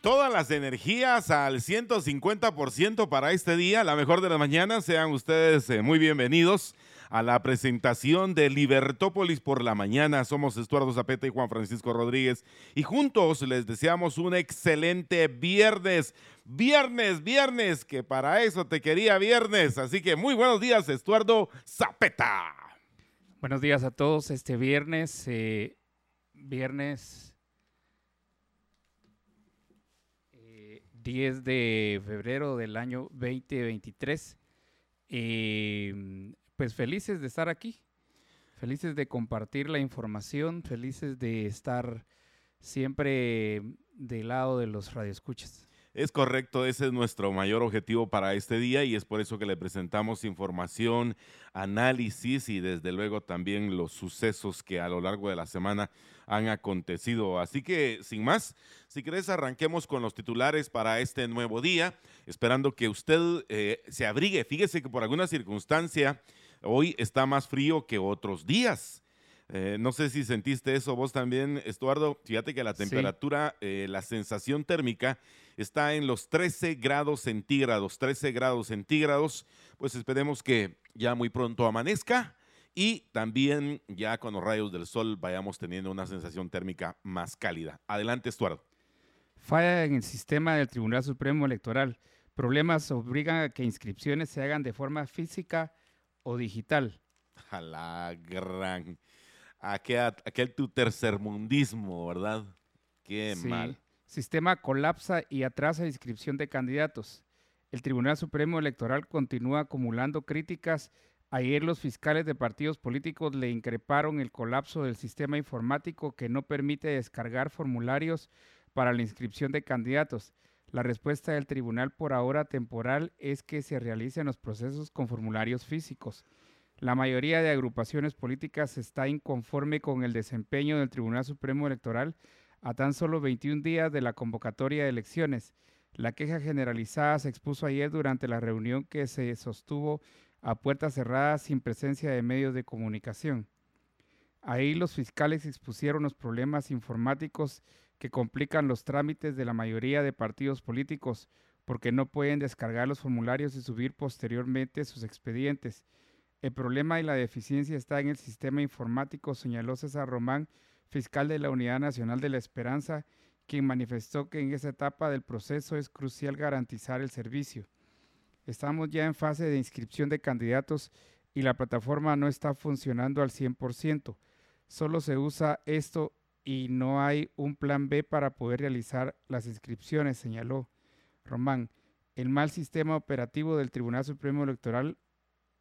todas las energías al 150% para este día, la mejor de la mañana, sean ustedes eh, muy bienvenidos a la presentación de Libertópolis por la mañana. Somos Estuardo Zapeta y Juan Francisco Rodríguez y juntos les deseamos un excelente viernes. Viernes, viernes, que para eso te quería viernes. Así que muy buenos días, Estuardo Zapeta. Buenos días a todos. Este viernes, eh, viernes 10 de febrero del año 2023. Eh, pues felices de estar aquí, felices de compartir la información, felices de estar siempre del lado de los radioescuchas. Es correcto, ese es nuestro mayor objetivo para este día y es por eso que le presentamos información, análisis y desde luego también los sucesos que a lo largo de la semana han acontecido. Así que, sin más, si querés, arranquemos con los titulares para este nuevo día, esperando que usted eh, se abrigue. Fíjese que por alguna circunstancia hoy está más frío que otros días. Eh, no sé si sentiste eso vos también, Estuardo. Fíjate que la temperatura, eh, la sensación térmica está en los 13 grados centígrados. 13 grados centígrados. Pues esperemos que ya muy pronto amanezca y también ya con los rayos del sol vayamos teniendo una sensación térmica más cálida. Adelante, Estuardo. Falla en el sistema del Tribunal Supremo Electoral. Problemas obligan a que inscripciones se hagan de forma física o digital. A la gran aquel, aquel tu tercermundismo, ¿verdad? Qué Sí. mal. Sistema colapsa y atrasa inscripción de candidatos. El Tribunal Supremo Electoral continúa acumulando críticas. Ayer los fiscales de partidos políticos le increparon el colapso del sistema informático que no permite descargar formularios para la inscripción de candidatos. La respuesta del tribunal por ahora temporal es que se realicen los procesos con formularios físicos. La mayoría de agrupaciones políticas está inconforme con el desempeño del Tribunal Supremo Electoral a tan solo 21 días de la convocatoria de elecciones. La queja generalizada se expuso ayer durante la reunión que se sostuvo a puertas cerradas sin presencia de medios de comunicación. Ahí los fiscales expusieron los problemas informáticos que complican los trámites de la mayoría de partidos políticos porque no pueden descargar los formularios y subir posteriormente sus expedientes. El problema y la deficiencia está en el sistema informático, señaló César Román, fiscal de la Unidad Nacional de la Esperanza, quien manifestó que en esa etapa del proceso es crucial garantizar el servicio. Estamos ya en fase de inscripción de candidatos y la plataforma no está funcionando al 100%. Solo se usa esto y no hay un plan B para poder realizar las inscripciones, señaló Román. El mal sistema operativo del Tribunal Supremo Electoral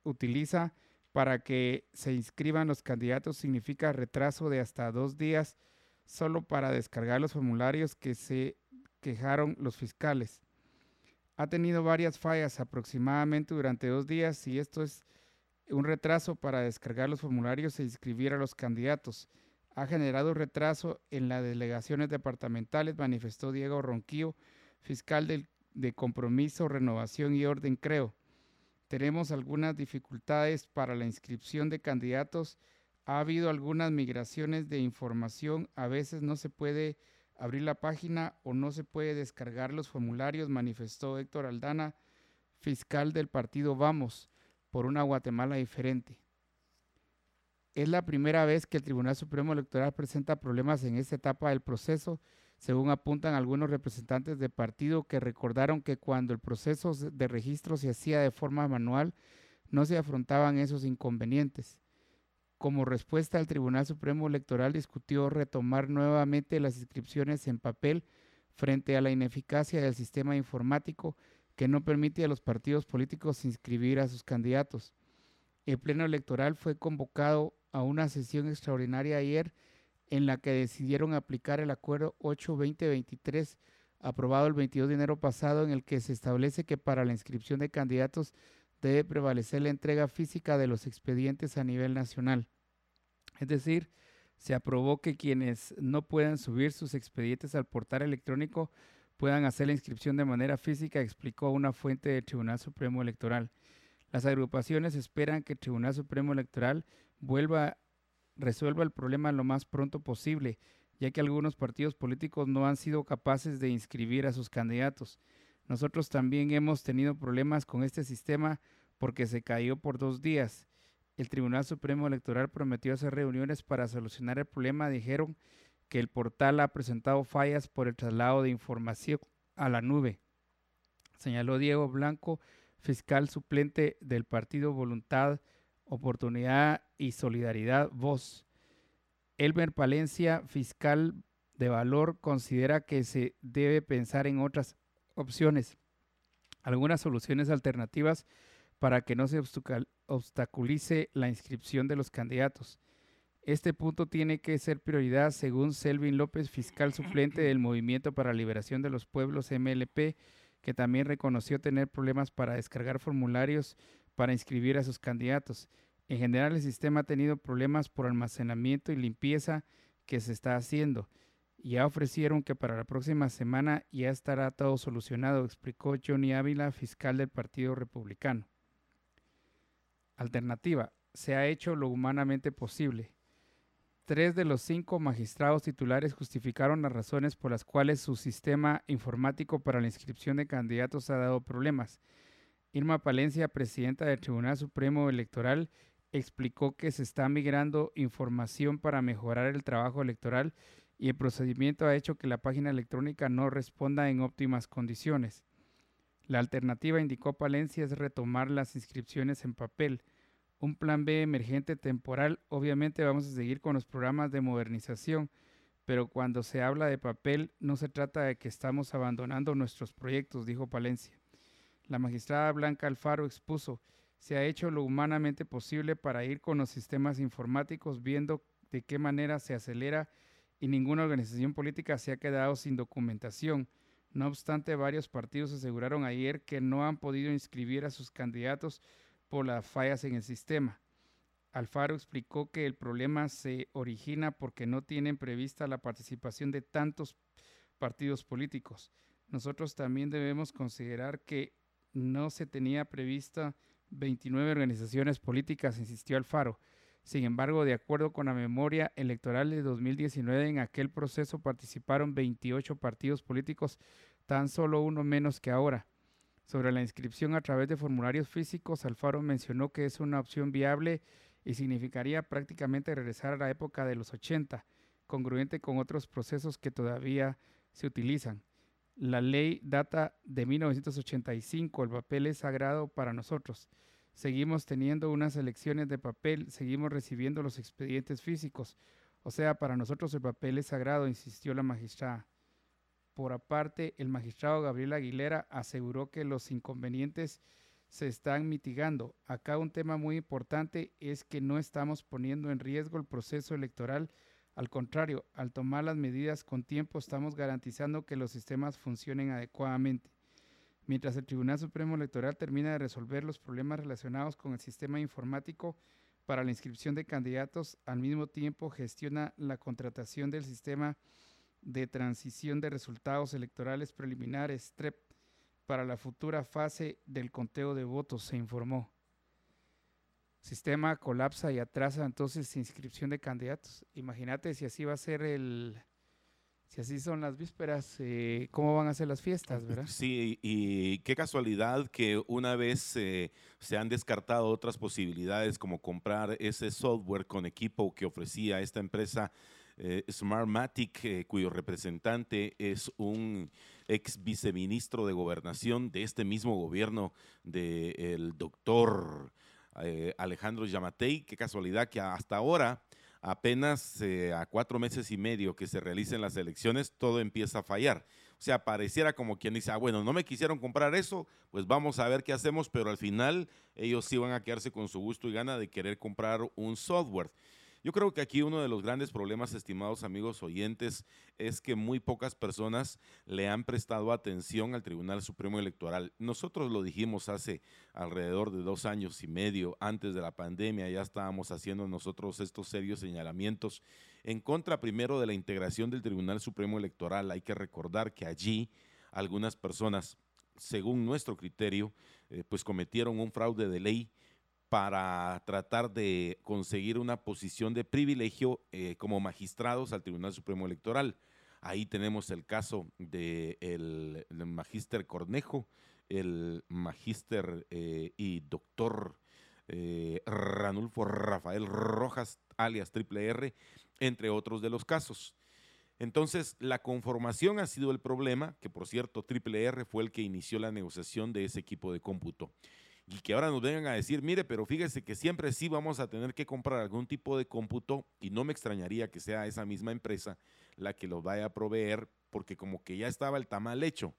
utiliza para que se inscriban los candidatos significa retraso de hasta dos días solo para descargar los formularios que se quejaron los fiscales. Ha tenido varias fallas aproximadamente durante dos días y esto es un retraso para descargar los formularios e inscribir a los candidatos. Ha generado retraso en las delegaciones departamentales, manifestó Diego Ronquillo, fiscal de Compromiso, Renovación y Orden Creo tenemos algunas dificultades para la inscripción de candidatos. Ha habido algunas migraciones de información. A veces no se puede abrir la página o no se puede descargar los formularios, manifestó Héctor Aldana, fiscal del partido Vamos, por una Guatemala diferente. Es la primera vez que el Tribunal Supremo Electoral presenta problemas en esta etapa del proceso, según apuntan algunos representantes de partido que recordaron que cuando el proceso de registro se hacía de forma manual, no se afrontaban esos inconvenientes. Como respuesta, el Tribunal Supremo Electoral discutió retomar nuevamente las inscripciones en papel frente a la ineficacia del sistema informático que no permite a los partidos políticos inscribir a sus candidatos. El Pleno Electoral fue convocado a una sesión extraordinaria ayer en la que decidieron aplicar el Acuerdo 8-2023 aprobado el 22 de enero pasado en el que se establece que para la inscripción de candidatos debe prevalecer la entrega física de los expedientes a nivel nacional. Es decir, se aprobó que quienes no puedan subir sus expedientes al portal electrónico puedan hacer la inscripción de manera física, explicó una fuente del Tribunal Supremo Electoral. Las agrupaciones esperan que el Tribunal Supremo Electoral vuelva resuelva el problema lo más pronto posible, ya que algunos partidos políticos no han sido capaces de inscribir a sus candidatos. Nosotros también hemos tenido problemas con este sistema porque se cayó por dos días. El Tribunal Supremo Electoral prometió hacer reuniones para solucionar el problema. Dijeron que el portal ha presentado fallas por el traslado de información a la nube. Señaló Diego Blanco, fiscal suplente del partido Voluntad, Oportunidad y Solidaridad Voz. Elmer Palencia, fiscal de valor, considera que se debe pensar en otras opciones, algunas soluciones alternativas para que no se obstaculice la inscripción de los candidatos. Este punto tiene que ser prioridad según Selvin López, fiscal suplente del Movimiento para la Liberación de los Pueblos MLP, que también reconoció tener problemas para descargar formularios para inscribir a sus candidatos. En general, el sistema ha tenido problemas por almacenamiento y limpieza que se está haciendo. Ya ofrecieron que para la próxima semana ya estará todo solucionado, explicó Johnny Ávila, fiscal del Partido Republicano. Alternativa. Se ha hecho lo humanamente posible. Tres de los cinco magistrados titulares justificaron las razones por las cuales su sistema informático para la inscripción de candidatos ha dado problemas. Irma Palencia, presidenta del Tribunal Supremo Electoral, explicó que se está migrando información para mejorar el trabajo electoral y el procedimiento ha hecho que la página electrónica no responda en óptimas condiciones. La alternativa, indicó Palencia, es retomar las inscripciones en papel un plan B emergente temporal, obviamente vamos a seguir con los programas de modernización, pero cuando se habla de papel no se trata de que estamos abandonando nuestros proyectos, dijo Palencia. La magistrada Blanca Alfaro expuso, se ha hecho lo humanamente posible para ir con los sistemas informáticos viendo de qué manera se acelera y ninguna organización política se ha quedado sin documentación. No obstante, varios partidos aseguraron ayer que no han podido inscribir a sus candidatos por las fallas en el sistema. Alfaro explicó que el problema se origina porque no tienen prevista la participación de tantos partidos políticos. Nosotros también debemos considerar que no se tenía prevista 29 organizaciones políticas, insistió Alfaro. Sin embargo, de acuerdo con la memoria electoral de 2019, en aquel proceso participaron 28 partidos políticos, tan solo uno menos que ahora. Sobre la inscripción a través de formularios físicos, Alfaro mencionó que es una opción viable y significaría prácticamente regresar a la época de los 80, congruente con otros procesos que todavía se utilizan. La ley data de 1985, el papel es sagrado para nosotros. Seguimos teniendo unas elecciones de papel, seguimos recibiendo los expedientes físicos. O sea, para nosotros el papel es sagrado, insistió la magistrada. Por aparte, el magistrado Gabriel Aguilera aseguró que los inconvenientes se están mitigando. Acá un tema muy importante es que no estamos poniendo en riesgo el proceso electoral. Al contrario, al tomar las medidas con tiempo estamos garantizando que los sistemas funcionen adecuadamente. Mientras el Tribunal Supremo Electoral termina de resolver los problemas relacionados con el sistema informático para la inscripción de candidatos, al mismo tiempo gestiona la contratación del sistema de transición de resultados electorales preliminares, TREP, para la futura fase del conteo de votos, se informó. Sistema colapsa y atrasa entonces inscripción de candidatos. Imagínate si así va a ser el, si así son las vísperas, eh, ¿cómo van a ser las fiestas, verdad? Sí, y qué casualidad que una vez eh, se han descartado otras posibilidades como comprar ese software con equipo que ofrecía esta empresa eh, Smartmatic, eh, cuyo representante es un ex viceministro de gobernación de este mismo gobierno del doctor eh, Alejandro Yamatei. Qué casualidad que hasta ahora, apenas a cuatro meses y medio que se realicen las elecciones, todo empieza a fallar. O sea, pareciera como quien dice, ah, bueno, no me quisieron comprar eso, pues vamos a ver qué hacemos, pero al final ellos sí van a quedarse con su gusto y gana de querer comprar un software. Yo creo que aquí uno de los grandes problemas, estimados amigos oyentes, es que muy pocas personas le han prestado atención al Tribunal Supremo Electoral. Nosotros lo dijimos hace alrededor de dos años y medio, antes de la pandemia, ya estábamos haciendo nosotros estos serios señalamientos en contra primero de la integración del Tribunal Supremo Electoral. Hay que recordar que allí algunas personas, según nuestro criterio, eh, pues cometieron un fraude de ley para tratar de conseguir una posición de privilegio eh, como magistrados al Tribunal Supremo Electoral. Ahí tenemos el caso del de el magíster Cornejo, el magíster eh, y doctor eh, Ranulfo Rafael Rojas, alias Triple R, entre otros de los casos. Entonces, la conformación ha sido el problema, que por cierto, Triple R fue el que inició la negociación de ese equipo de cómputo y que ahora nos vengan a decir, mire, pero fíjese que siempre sí vamos a tener que comprar algún tipo de cómputo y no me extrañaría que sea esa misma empresa la que lo vaya a proveer porque como que ya estaba el tamal hecho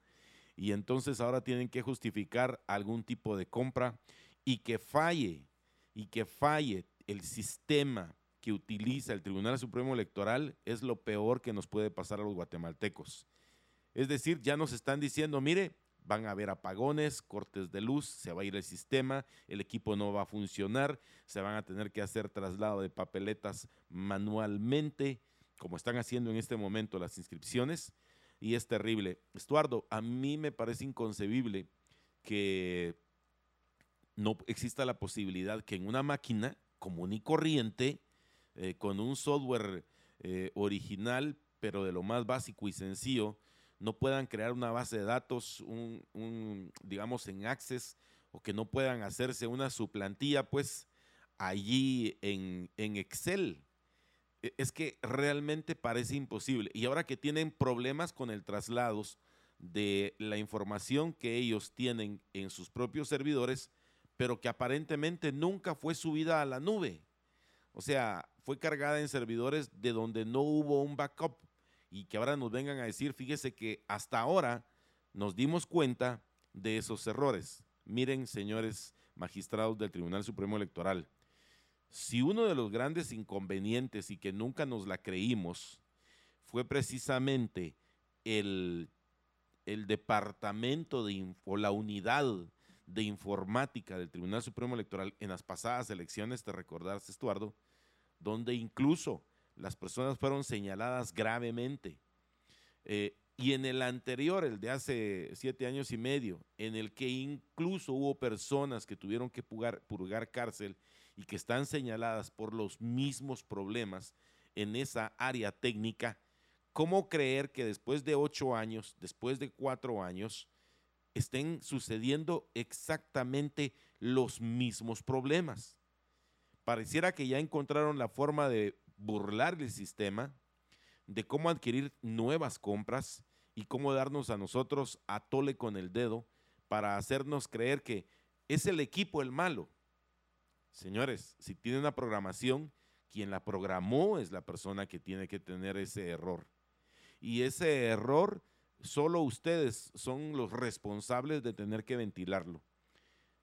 y entonces ahora tienen que justificar algún tipo de compra y que falle y que falle el sistema que utiliza el Tribunal Supremo Electoral es lo peor que nos puede pasar a los guatemaltecos. Es decir, ya nos están diciendo, mire, van a haber apagones, cortes de luz, se va a ir el sistema, el equipo no va a funcionar, se van a tener que hacer traslado de papeletas manualmente, como están haciendo en este momento las inscripciones, y es terrible. Estuardo, a mí me parece inconcebible que no exista la posibilidad que en una máquina común y corriente, eh, con un software eh, original, pero de lo más básico y sencillo, no puedan crear una base de datos, un, digamos, en Access, o que no puedan hacerse una suplantilla, pues, allí en, en Excel. E, es que realmente parece imposible. Y ahora que tienen problemas con el traslados de la información que ellos tienen en sus propios servidores, pero que aparentemente nunca fue subida a la nube. O sea, fue cargada en servidores de donde no hubo un backup y que ahora nos vengan a decir, fíjese que hasta ahora nos dimos cuenta de esos errores. Miren, señores magistrados del Tribunal Supremo Electoral, si uno de los grandes inconvenientes y que nunca nos la creímos fue precisamente el, el departamento de, o la unidad de informática del Tribunal Supremo Electoral en las pasadas elecciones, te recordarás, Estuardo, donde incluso las personas fueron señaladas gravemente. Eh, y en el anterior, el de hace siete años y medio, en el que incluso hubo personas que tuvieron que purgar, cárcel y que están señaladas por los mismos problemas en esa área técnica, ¿cómo creer que después de ocho años, después de cuatro años, estén sucediendo exactamente los mismos problemas? Pareciera que ya encontraron la forma de burlar el sistema, de cómo adquirir nuevas compras y cómo darnos a nosotros a tole con el dedo para hacernos creer que es el equipo el malo. Señores, si tiene una programación, quien la programó es la persona que tiene que tener ese error. Y ese error, solo ustedes son los responsables de tener que ventilarlo.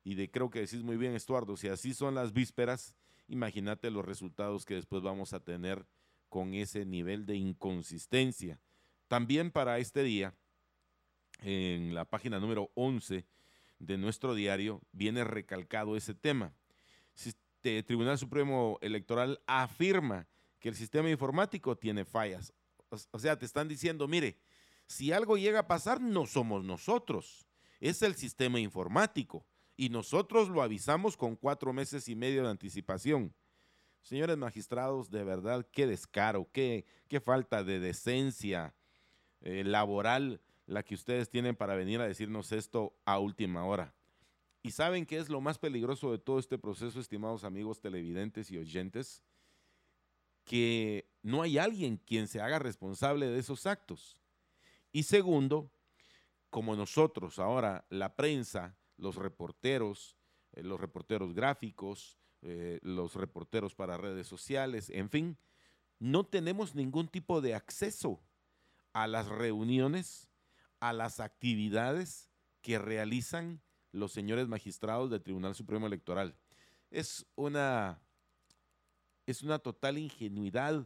Y de creo que decís muy bien, Estuardo, si así son las vísperas, imagínate los resultados que después vamos a tener con ese nivel de inconsistencia. También para este día, en la página número 11 de nuestro diario, viene recalcado ese tema. El Tribunal Supremo Electoral afirma que el sistema informático tiene fallas. O sea, te están diciendo, mire, si algo llega a pasar, no somos nosotros, es el sistema informático y nosotros lo avisamos con cuatro meses y medio de anticipación. Señores magistrados, de verdad, qué descaro, qué, qué falta de decencia eh, laboral la que ustedes tienen para venir a decirnos esto a última hora. ¿Y saben qué es lo más peligroso de todo este proceso, estimados amigos televidentes y oyentes? Que no hay alguien quien se haga responsable de esos actos. Y segundo, como nosotros ahora, la prensa, los reporteros, eh, los reporteros gráficos, eh, los reporteros para redes sociales, en fin, no tenemos ningún tipo de acceso a las reuniones, a las actividades que realizan los señores magistrados del Tribunal Supremo Electoral. Es una es una total ingenuidad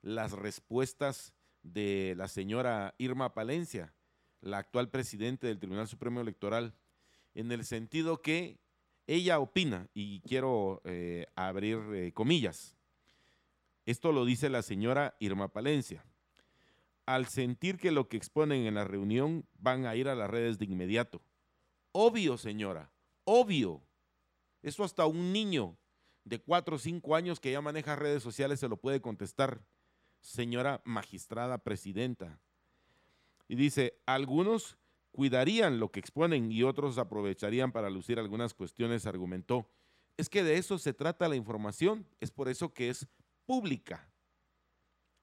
las respuestas de la señora Irma Palencia, la actual presidente del Tribunal Supremo Electoral, en el sentido que ella opina, y quiero eh, abrir eh, comillas, esto lo dice la señora Irma Palencia, al sentir que lo que exponen en la reunión van a ir a las redes de inmediato. Obvio, señora, obvio. Eso hasta un niño de cuatro o cinco años que ya maneja redes sociales se lo puede contestar, señora magistrada presidenta. Y dice, algunos cuidarían lo que exponen y otros aprovecharían para lucir algunas cuestiones, argumentó. Es que de eso se trata la información, es por eso que es pública.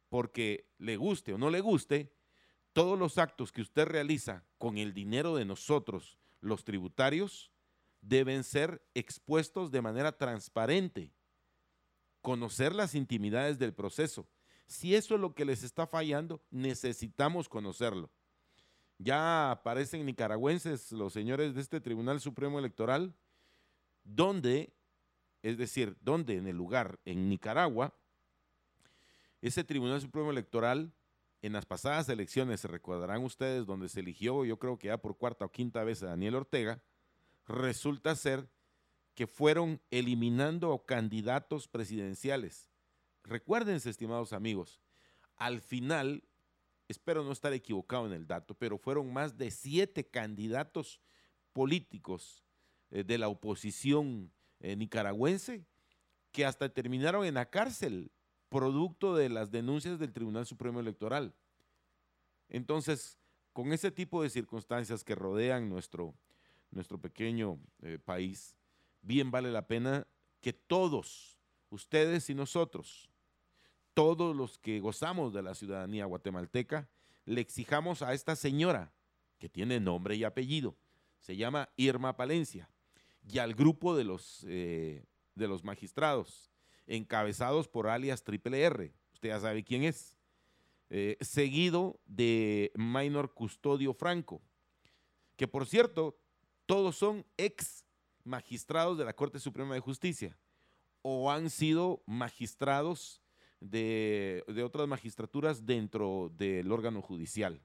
Porque le guste o no le guste, todos los actos que usted realiza con el dinero de nosotros, los tributarios, deben ser expuestos de manera transparente, conocer las intimidades del proceso. Si eso es lo que les está fallando, necesitamos conocerlo. Ya aparecen nicaragüenses los señores de este Tribunal Supremo Electoral, donde, es decir, donde en el lugar, en Nicaragua, ese Tribunal Supremo Electoral, en las pasadas elecciones, se recordarán ustedes, donde se eligió, yo creo que ya por cuarta o quinta vez a Daniel Ortega, resulta ser que fueron eliminando candidatos presidenciales. Recuérdense, estimados amigos, al final, espero no estar equivocado en el dato, pero fueron más de siete candidatos políticos eh, de la oposición eh, nicaragüense que hasta terminaron en la cárcel, producto de las denuncias del Tribunal Supremo Electoral. Entonces, con ese tipo de circunstancias que rodean nuestro, nuestro pequeño eh, país, bien vale la pena que todos, ustedes y nosotros, todos los que gozamos de la ciudadanía guatemalteca, le exijamos a esta señora, que tiene nombre y apellido, se llama Irma Palencia, y al grupo de los, eh, de los magistrados, encabezados por alias Triple R, usted ya sabe quién es, eh, seguido de Minor Custodio Franco, que por cierto todos son ex magistrados de la Corte Suprema de Justicia o han sido magistrados de, otras magistraturas dentro del órgano judicial.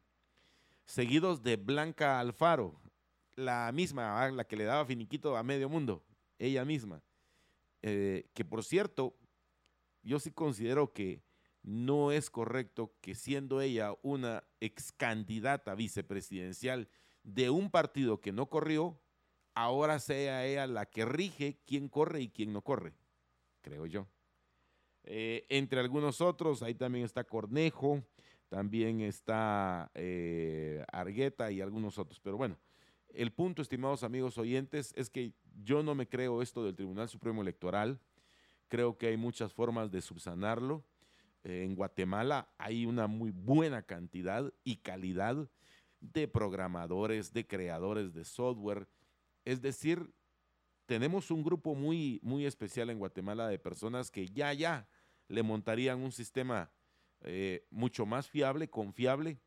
Seguidos de Blanca Alfaro, la misma, la que le daba finiquito a medio mundo, ella misma. Eh, que por cierto, yo sí considero que no es correcto que siendo ella una ex candidata vicepresidencial de un partido que no corrió, ahora sea ella la que rige quién corre y quién no corre, creo yo. Eh, entre algunos otros, ahí también está Cornejo, también está eh, Argueta y algunos otros. Pero bueno, el punto, estimados amigos oyentes, es que yo no me creo esto del Tribunal Supremo Electoral. Creo que hay muchas formas de subsanarlo. Eh, en Guatemala hay una muy buena cantidad y calidad de programadores, de creadores de software. Es decir, tenemos un grupo muy, muy especial en Guatemala de personas que ya, ya le montarían un sistema eh, mucho más fiable, confiable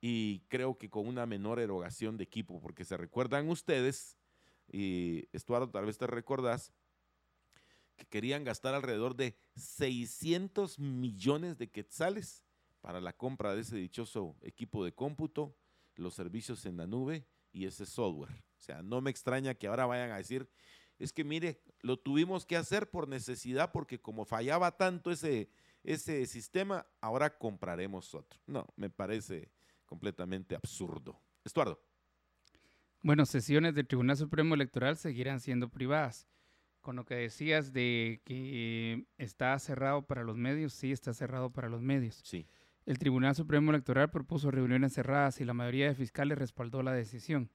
y creo que con una menor erogación de equipo, porque se recuerdan ustedes, y Estuardo, tal vez te recordás, que querían gastar alrededor de 600 millones de quetzales para la compra de ese dichoso equipo de cómputo los servicios en la nube y ese software. O sea, no me extraña que ahora vayan a decir, es que mire, lo tuvimos que hacer por necesidad porque como fallaba tanto ese, ese sistema, ahora compraremos otro. No, me parece completamente absurdo. Estuardo. Bueno, sesiones del Tribunal Supremo Electoral seguirán siendo privadas. Con lo que decías de que está cerrado para los medios, sí está cerrado para los medios. Sí. El Tribunal Supremo Electoral propuso reuniones cerradas y la mayoría de fiscales respaldó la decisión.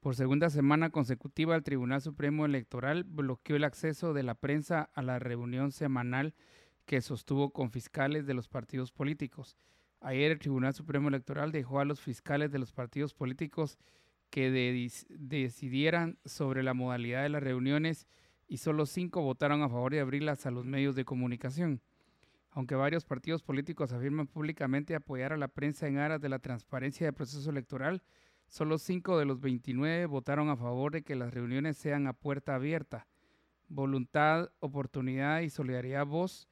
Por segunda semana consecutiva, el Tribunal Supremo Electoral bloqueó el acceso de la prensa a la reunión semanal que sostuvo con fiscales de los partidos políticos. Ayer el Tribunal Supremo Electoral dejó a los fiscales de los partidos políticos que decidieran sobre la modalidad de las reuniones y solo cinco votaron a favor de abrirlas a los medios de comunicación. Aunque varios partidos políticos afirman públicamente apoyar a la prensa en aras de la transparencia del proceso electoral, solo cinco de los 29 votaron a favor de que las reuniones sean a puerta abierta. voluntad, oportunidad y solidaridad voz,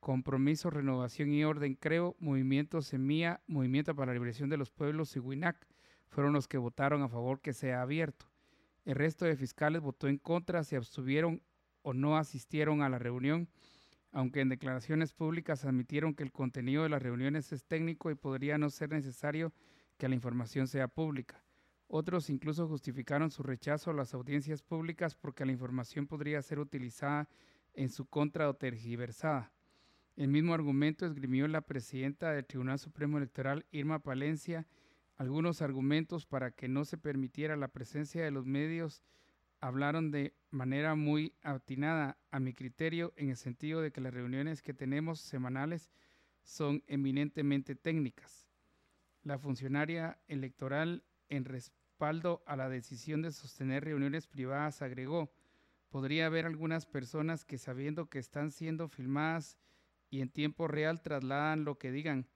compromiso, renovación y orden creo, movimiento Semilla, Movimiento para la Liberación de los Pueblos y WINAC fueron los que votaron a favor que sea abierto. El resto de fiscales votó en contra, se abstuvieron o no asistieron a la reunión, aunque en declaraciones públicas admitieron que el contenido de las reuniones es técnico y podría no ser necesario que la información sea pública. Otros incluso justificaron su rechazo a las audiencias públicas porque la información podría ser utilizada en su contra o tergiversada. El mismo argumento esgrimió la presidenta del Tribunal Supremo Electoral, Irma Palencia, algunos argumentos para que no se permitiera la presencia de los medios hablaron de manera muy atinada a mi criterio en el sentido de que las reuniones que tenemos semanales son eminentemente técnicas. La funcionaria electoral en respaldo a la decisión de sostener reuniones privadas agregó, podría haber algunas personas que sabiendo que están siendo filmadas y en tiempo real trasladan lo que digan,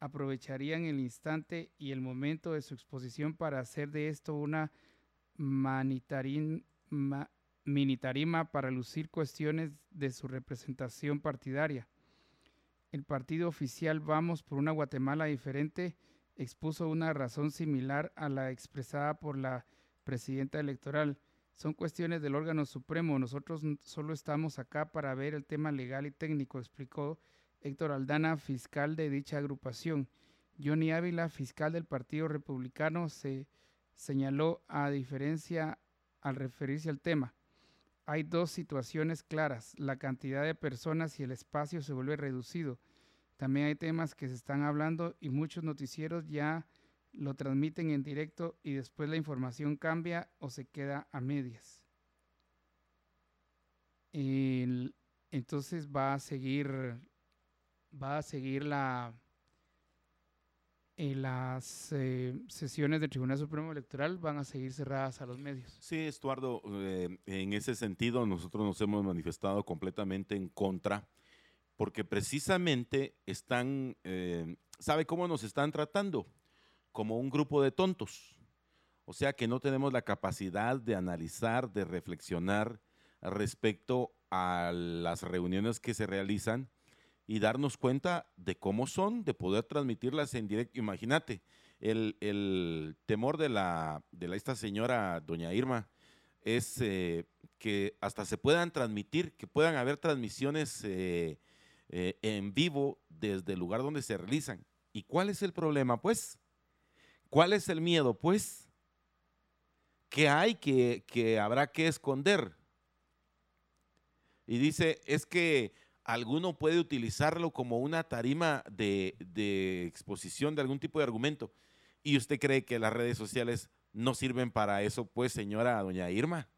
aprovecharían el instante y el momento de su exposición para hacer de esto una minitarima para lucir cuestiones de su representación partidaria. El partido oficial Vamos por una Guatemala diferente expuso una razón similar a la expresada por la presidenta electoral. Son cuestiones del órgano supremo. Nosotros solo estamos acá para ver el tema legal y técnico, explicó Héctor Aldana, fiscal de dicha agrupación. Johnny Ávila, fiscal del Partido Republicano, se señaló a diferencia al referirse al tema. Hay dos situaciones claras. La cantidad de personas y el espacio se vuelve reducido. También hay temas que se están hablando y muchos noticieros ya lo transmiten en directo y después la información cambia o se queda a medias. entonces va a seguir va a seguir la, eh, las eh, sesiones del Tribunal Supremo Electoral van a seguir cerradas a los medios. Sí, Estuardo, eh, en ese sentido nosotros nos hemos manifestado completamente en contra, porque precisamente están, ¿sabe cómo nos están tratando? Como un grupo de tontos. O sea que no tenemos la capacidad de analizar, de reflexionar respecto a las reuniones que se realizan y darnos cuenta de cómo son, de poder transmitirlas en directo. Imagínate, el, temor de, la, de esta señora, doña Irma, es eh, que hasta se puedan transmitir, que puedan haber transmisiones eh, eh, en vivo desde el lugar donde se realizan. ¿Y cuál es el problema? Pues, ¿cuál es el miedo? Pues, ¿qué hay que, que habrá que esconder? Y dice, es que alguno puede utilizarlo como una tarima de, exposición de algún tipo de argumento. ¿Y usted cree que las redes sociales no sirven para eso, pues, señora doña Irma?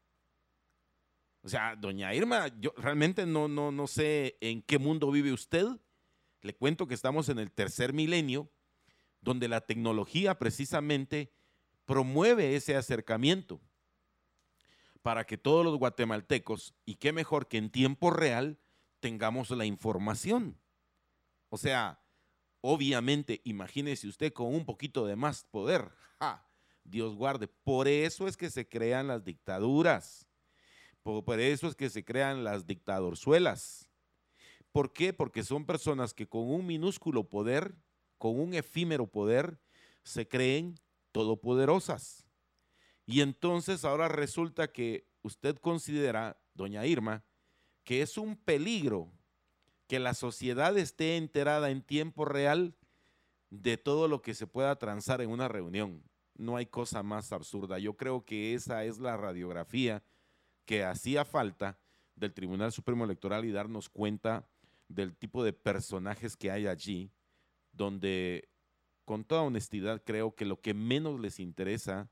O sea, doña Irma, yo realmente no, no, no sé en qué mundo vive usted. Le cuento que estamos en el tercer milenio, donde la tecnología precisamente promueve ese acercamiento para que todos los guatemaltecos, y qué mejor que en tiempo real, tengamos la información. O sea, obviamente, imagínese usted con un poquito de más poder. Dios guarde. Por eso es que se crean las dictaduras. Por, eso es que se crean las dictadorzuelas. ¿Por qué? Porque son personas que con un minúsculo poder, con un efímero poder, se creen todopoderosas. Y entonces ahora resulta que usted considera, doña Irma, que es un peligro que la sociedad esté enterada en tiempo real de todo lo que se pueda transar en una reunión. No hay cosa más absurda. Yo creo que esa es la radiografía que hacía falta del Tribunal Supremo Electoral y darnos cuenta del tipo de personajes que hay allí, donde con toda honestidad creo que lo que menos les interesa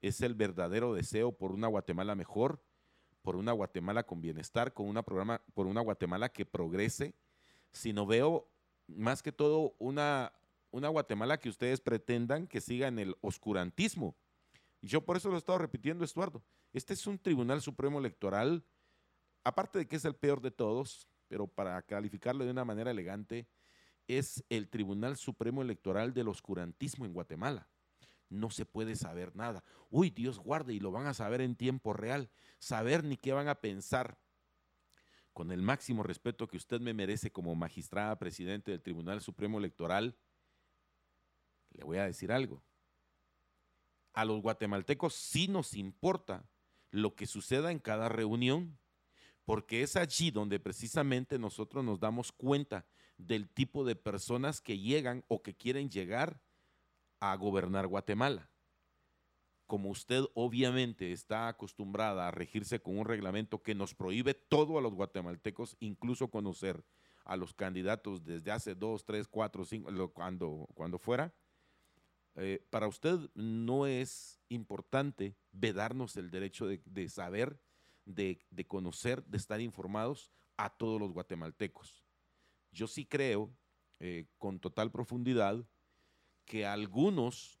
es el verdadero deseo por una Guatemala mejor, por una Guatemala con bienestar, con una programa, por una Guatemala que progrese, sino veo más que todo una, una Guatemala que ustedes pretendan que siga en el oscurantismo. Y yo por eso lo he estado repitiendo, Estuardo. Este es un Tribunal Supremo Electoral, aparte de que es el peor de todos, pero para calificarlo de una manera elegante, es el Tribunal Supremo Electoral del oscurantismo en Guatemala no se puede saber nada. Uy, Dios guarde y lo van a saber en tiempo real. Saber ni qué van a pensar. con el máximo respeto que usted me merece como magistrada presidente del Tribunal Supremo Electoral, le voy a decir algo. A los guatemaltecos sí nos importa lo que suceda en cada reunión, porque es allí donde precisamente nosotros nos damos cuenta del tipo de personas que llegan o que quieren llegar a gobernar Guatemala. Como usted obviamente está acostumbrada a regirse con un reglamento que nos prohíbe todo a los guatemaltecos, incluso conocer a los candidatos desde hace dos, tres, cuatro, cinco, cuando, cuando fuera, eh, para usted no es importante vedarnos el derecho de, saber, de, conocer, de estar informados a todos los guatemaltecos. Yo sí creo, eh, con total profundidad, que algunos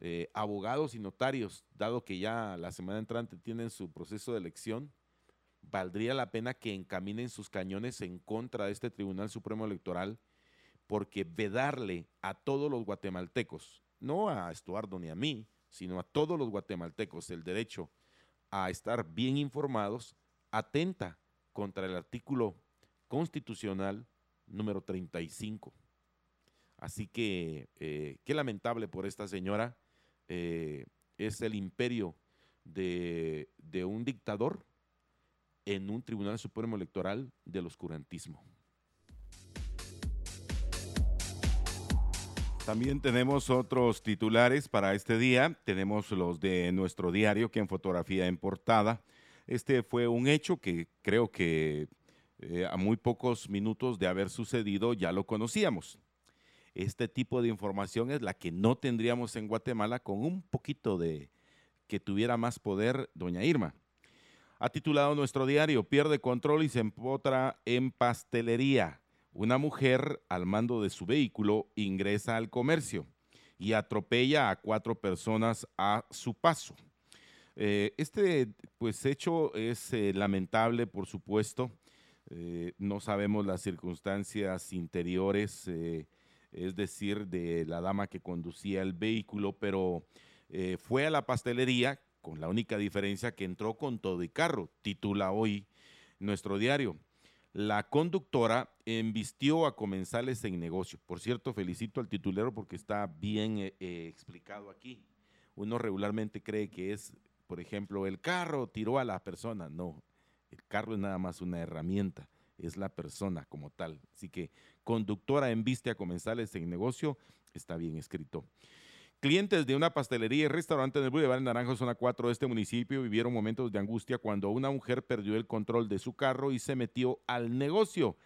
eh, abogados y notarios, dado que ya la semana entrante tienen su proceso de elección, valdría la pena que encaminen sus cañones en contra de este Tribunal Supremo Electoral, porque vedarle a todos los guatemaltecos, no a Estuardo ni a mí, sino a todos los guatemaltecos el derecho a estar bien informados, atenta contra el artículo constitucional número 35 Así que eh, qué lamentable por esta señora. Eh, es el imperio de, un dictador en un Tribunal Supremo Electoral del oscurantismo. También tenemos otros titulares para este día. Tenemos los de nuestro diario que en fotografía en portada. Este fue un hecho que creo que eh, a muy pocos minutos de haber sucedido ya lo conocíamos. Este tipo de información es la que no tendríamos en Guatemala con un poquito de que tuviera más poder doña Irma. Ha titulado nuestro diario, pierde control y se empotra en pastelería. Una mujer al mando de su vehículo ingresa al comercio y atropella a cuatro personas a su paso. Eh, este pues, hecho es eh, lamentable, por supuesto. Eh, no sabemos las circunstancias interiores es decir, de la dama que conducía el vehículo, pero fue a la pastelería con la única diferencia que entró con todo y carro, titula hoy nuestro diario. La conductora embistió a comensales en negocio. Por cierto, felicito al titulero porque está bien eh, eh, explicado aquí. Uno regularmente cree que es, por ejemplo, el carro tiró a la persona. No, el carro es nada más una herramienta es la persona como tal. Así que conductora en viste a comensales en negocio está bien escrito. Clientes de una pastelería y restaurante en el Boulevard Naranjo, zona 4 de este municipio, vivieron momentos de angustia cuando una mujer perdió el control de su carro y se metió al negocio,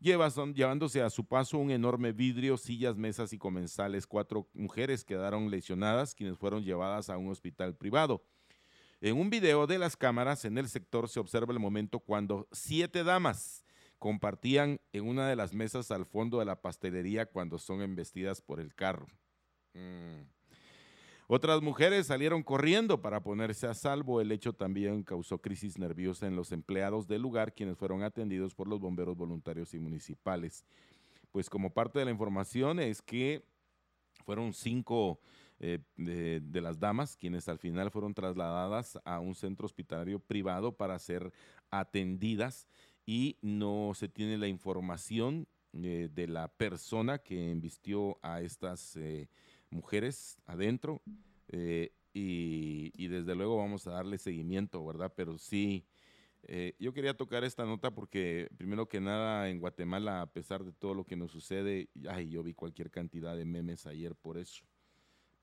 llevándose a su paso un enorme vidrio, sillas, mesas y comensales. Cuatro mujeres quedaron lesionadas, quienes fueron llevadas a un hospital privado. En un video de las cámaras en el sector se observa el momento cuando siete damas compartían en una de las mesas al fondo de la pastelería cuando son embestidas por el carro. Mm. Otras mujeres salieron corriendo para ponerse a salvo. El hecho también causó crisis nerviosa en los empleados del lugar, quienes fueron atendidos por los bomberos voluntarios y municipales. Pues como parte de la información es que fueron cinco eh, de, las damas quienes al final fueron trasladadas a un centro hospitalario privado para ser atendidas y no se tiene la información eh, de la persona que embistió a estas eh, mujeres adentro eh, y, desde luego vamos a darle seguimiento, ¿verdad? Pero sí, yo quería tocar esta nota porque primero que nada en Guatemala, a pesar de todo lo que nos sucede, ay, yo vi cualquier cantidad de memes ayer por eso,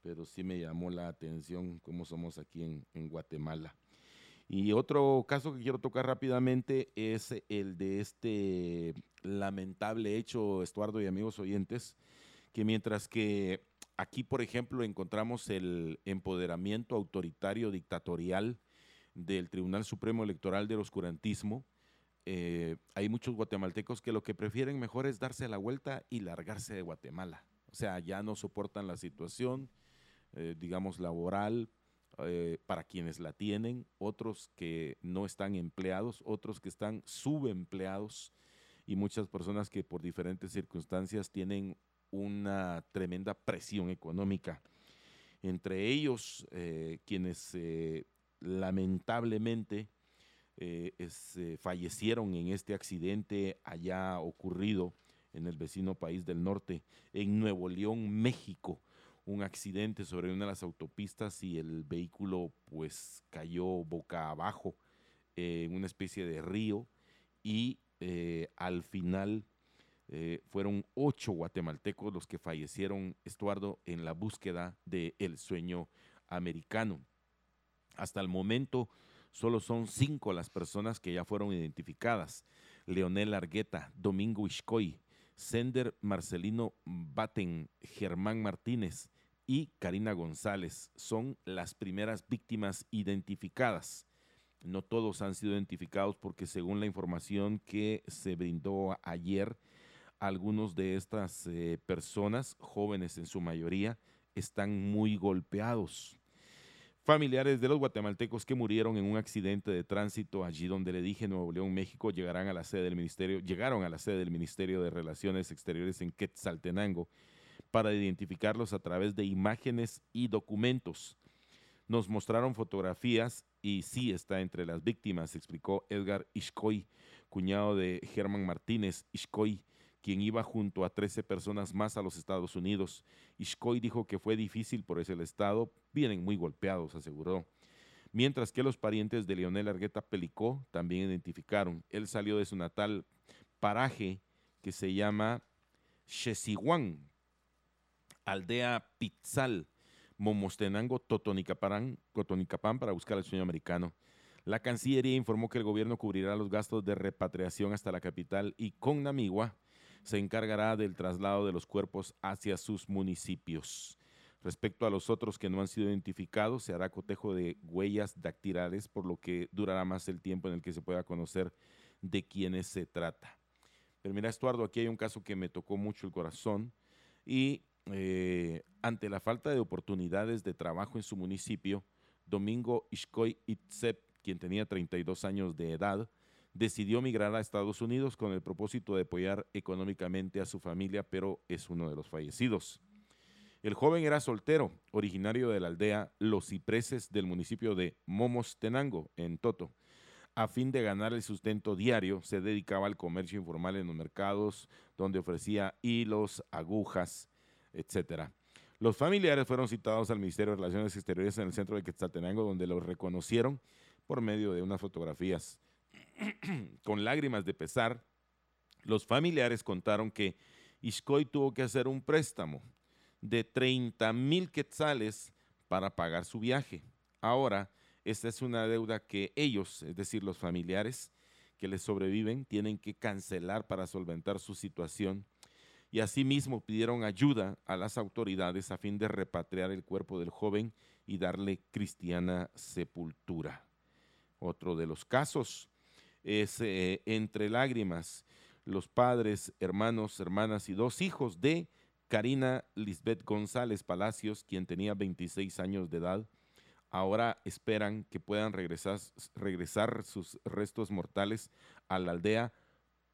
pero sí me llamó la atención cómo somos aquí en Guatemala. Y otro caso que quiero tocar rápidamente es el de este lamentable hecho, Estuardo y amigos oyentes, que mientras que aquí, por ejemplo, encontramos el empoderamiento autoritario dictatorial del Tribunal Supremo Electoral del Oscurantismo, eh, hay muchos guatemaltecos que lo que prefieren mejor es darse la vuelta y largarse de Guatemala. O sea, ya no soportan la situación, eh, digamos, laboral, eh, para quienes la tienen, otros que no están empleados, otros que están subempleados y muchas personas que por diferentes circunstancias tienen una tremenda presión económica. Entre ellos, eh, quienes eh, lamentablemente eh, fallecieron en este accidente allá ocurrido en el vecino país del norte, en Nuevo León, México. Un accidente sobre una de las autopistas y el vehículo pues cayó boca abajo en una especie de río y al final fueron ocho guatemaltecos los que fallecieron, Estuardo, en la búsqueda del sueño americano. Hasta el momento, solo son cinco las personas que ya fueron identificadas. Leonel Argueta, Domingo Iscoy, Sender Marcelino Baten, Germán Martínez y Karina González son las primeras víctimas identificadas. No todos han sido identificados porque según la información que se brindó ayer, algunos de estas eh, personas, jóvenes en su mayoría, están muy golpeados. Familiares de los guatemaltecos que murieron en un accidente de tránsito allí donde le dije Nuevo León, México, llegarán a la sede del ministerio, llegaron a la sede del Ministerio de Relaciones Exteriores en Quetzaltenango para identificarlos a través de imágenes y documentos. Nos mostraron fotografías y sí está entre las víctimas, explicó Edgar Ishkoy, cuñado de Germán Martínez Ishkoy, quien iba junto a 13 personas más a los Estados Unidos. Ishkoy dijo que fue difícil por ese estado, vienen muy golpeados, aseguró. Mientras que los parientes de Leonel Argueta Pelicó también identificaron. Él salió de su natal paraje que se llama Chesiguán, aldea Pitzal, Momostenango, Totonicapán, Cotonicapán para buscar al sueño americano. La Cancillería informó que el gobierno cubrirá los gastos de repatriación hasta la capital y con Namigua se encargará del traslado de los cuerpos hacia sus municipios. Respecto a los otros que no han sido identificados, se hará cotejo de huellas dactilares, por lo que durará más el tiempo en el que se pueda conocer de quiénes se trata. Pero mira, Estuardo, aquí hay un caso que me tocó mucho el corazón y eh, ante la falta de oportunidades de trabajo en su municipio, Domingo Ishkoy Itzep, quien tenía 32 años de edad, decidió migrar a Estados Unidos con el propósito de apoyar económicamente a su familia, pero es uno de los fallecidos. El joven era soltero, originario de la aldea Los Cipreses del municipio de Momostenango, en Toto. A fin de ganar el sustento diario, se dedicaba al comercio informal en los mercados, donde ofrecía hilos, agujas, etc. Los familiares fueron citados al Ministerio de Relaciones Exteriores en el centro de Quetzaltenango, donde los reconocieron por medio de unas fotografías con lágrimas de pesar, los familiares contaron que Ishkoy tuvo que hacer un préstamo de 30 mil quetzales para pagar su viaje. Ahora, esta es una deuda que ellos, es decir, los familiares que les sobreviven, tienen que cancelar para solventar su situación. Y asimismo pidieron ayuda a las autoridades a fin de repatriar el cuerpo del joven y darle cristiana sepultura. Otro de los casos es eh, entre lágrimas los padres, hermanos, hermanas y dos hijos de Karina Lisbeth González Palacios, quien tenía 26 años de edad. Ahora esperan que puedan regresar, sus restos mortales a la aldea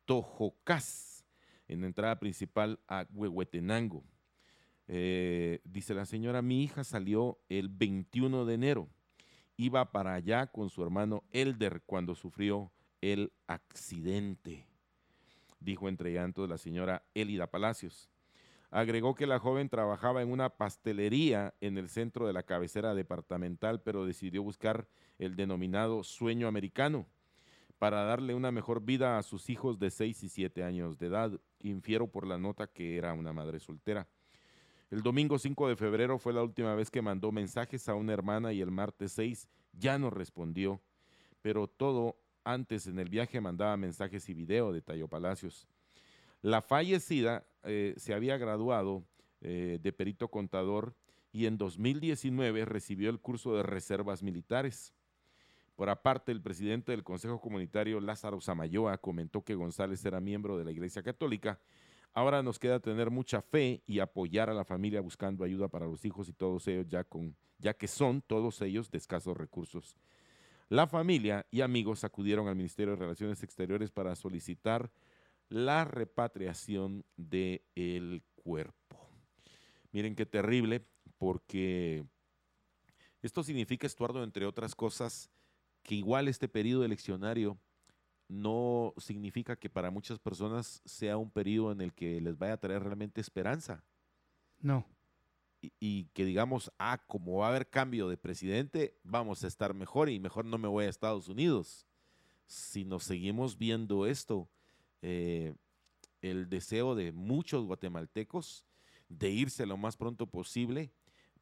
Tojocás, en la entrada principal a Huehuetenango. Eh, dice la señora, mi hija salió el 21 de enero. Iba para allá con su hermano Elder cuando sufrió el accidente, dijo entre llantos la señora Elida Palacios. Agregó que la joven trabajaba en una pastelería en el centro de la cabecera departamental, pero decidió buscar el denominado sueño americano para darle una mejor vida a sus hijos de 6 y 7 años de edad. Infiero por la nota que era una madre soltera. El domingo 5 de febrero fue la última vez que mandó mensajes a una hermana y el martes 6 ya no respondió, pero todo antes en el viaje mandaba mensajes y video, de Tayo Palacios. La fallecida eh, se había graduado eh, de perito contador y en 2019 recibió el curso de reservas militares. Por aparte, el presidente del Consejo Comunitario, Lázaro Samayoa, comentó que González era miembro de la Iglesia Católica. Ahora nos queda tener mucha fe y apoyar a la familia buscando ayuda para los hijos y todos ellos, ya, con, ya que son todos ellos de escasos recursos. La familia y amigos acudieron al Ministerio de Relaciones Exteriores para solicitar la repatriación del el cuerpo. Miren qué terrible, porque esto significa, Estuardo, entre otras cosas, que igual este periodo eleccionario no significa que para muchas personas sea un periodo en el que les vaya a traer realmente esperanza. No. Y, que digamos, ah, como va a haber cambio de presidente, vamos a estar mejor y mejor no me voy a Estados Unidos. Si nos seguimos viendo esto, eh, el deseo de muchos guatemaltecos de irse lo más pronto posible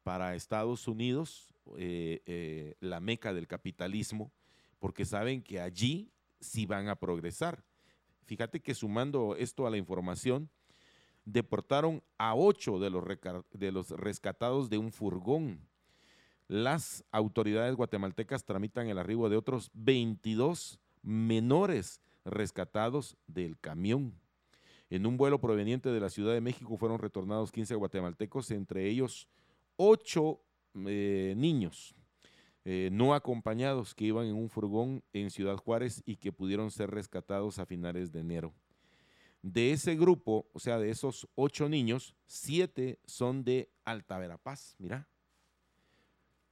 para Estados Unidos, eh, eh, la meca del capitalismo, porque saben que allí sí van a progresar. Fíjate que sumando esto a la información, deportaron a ocho de los, rescatados de un furgón. Las autoridades guatemaltecas tramitan el arribo de otros 22 menores rescatados del camión. En un vuelo proveniente de la Ciudad de México fueron retornados 15 guatemaltecos, entre ellos ocho eh, niños eh, no acompañados que iban en un furgón en Ciudad Juárez y que pudieron ser rescatados a finales de enero. De ese grupo, o sea, de esos ocho niños, siete son de Alta Verapaz, mira.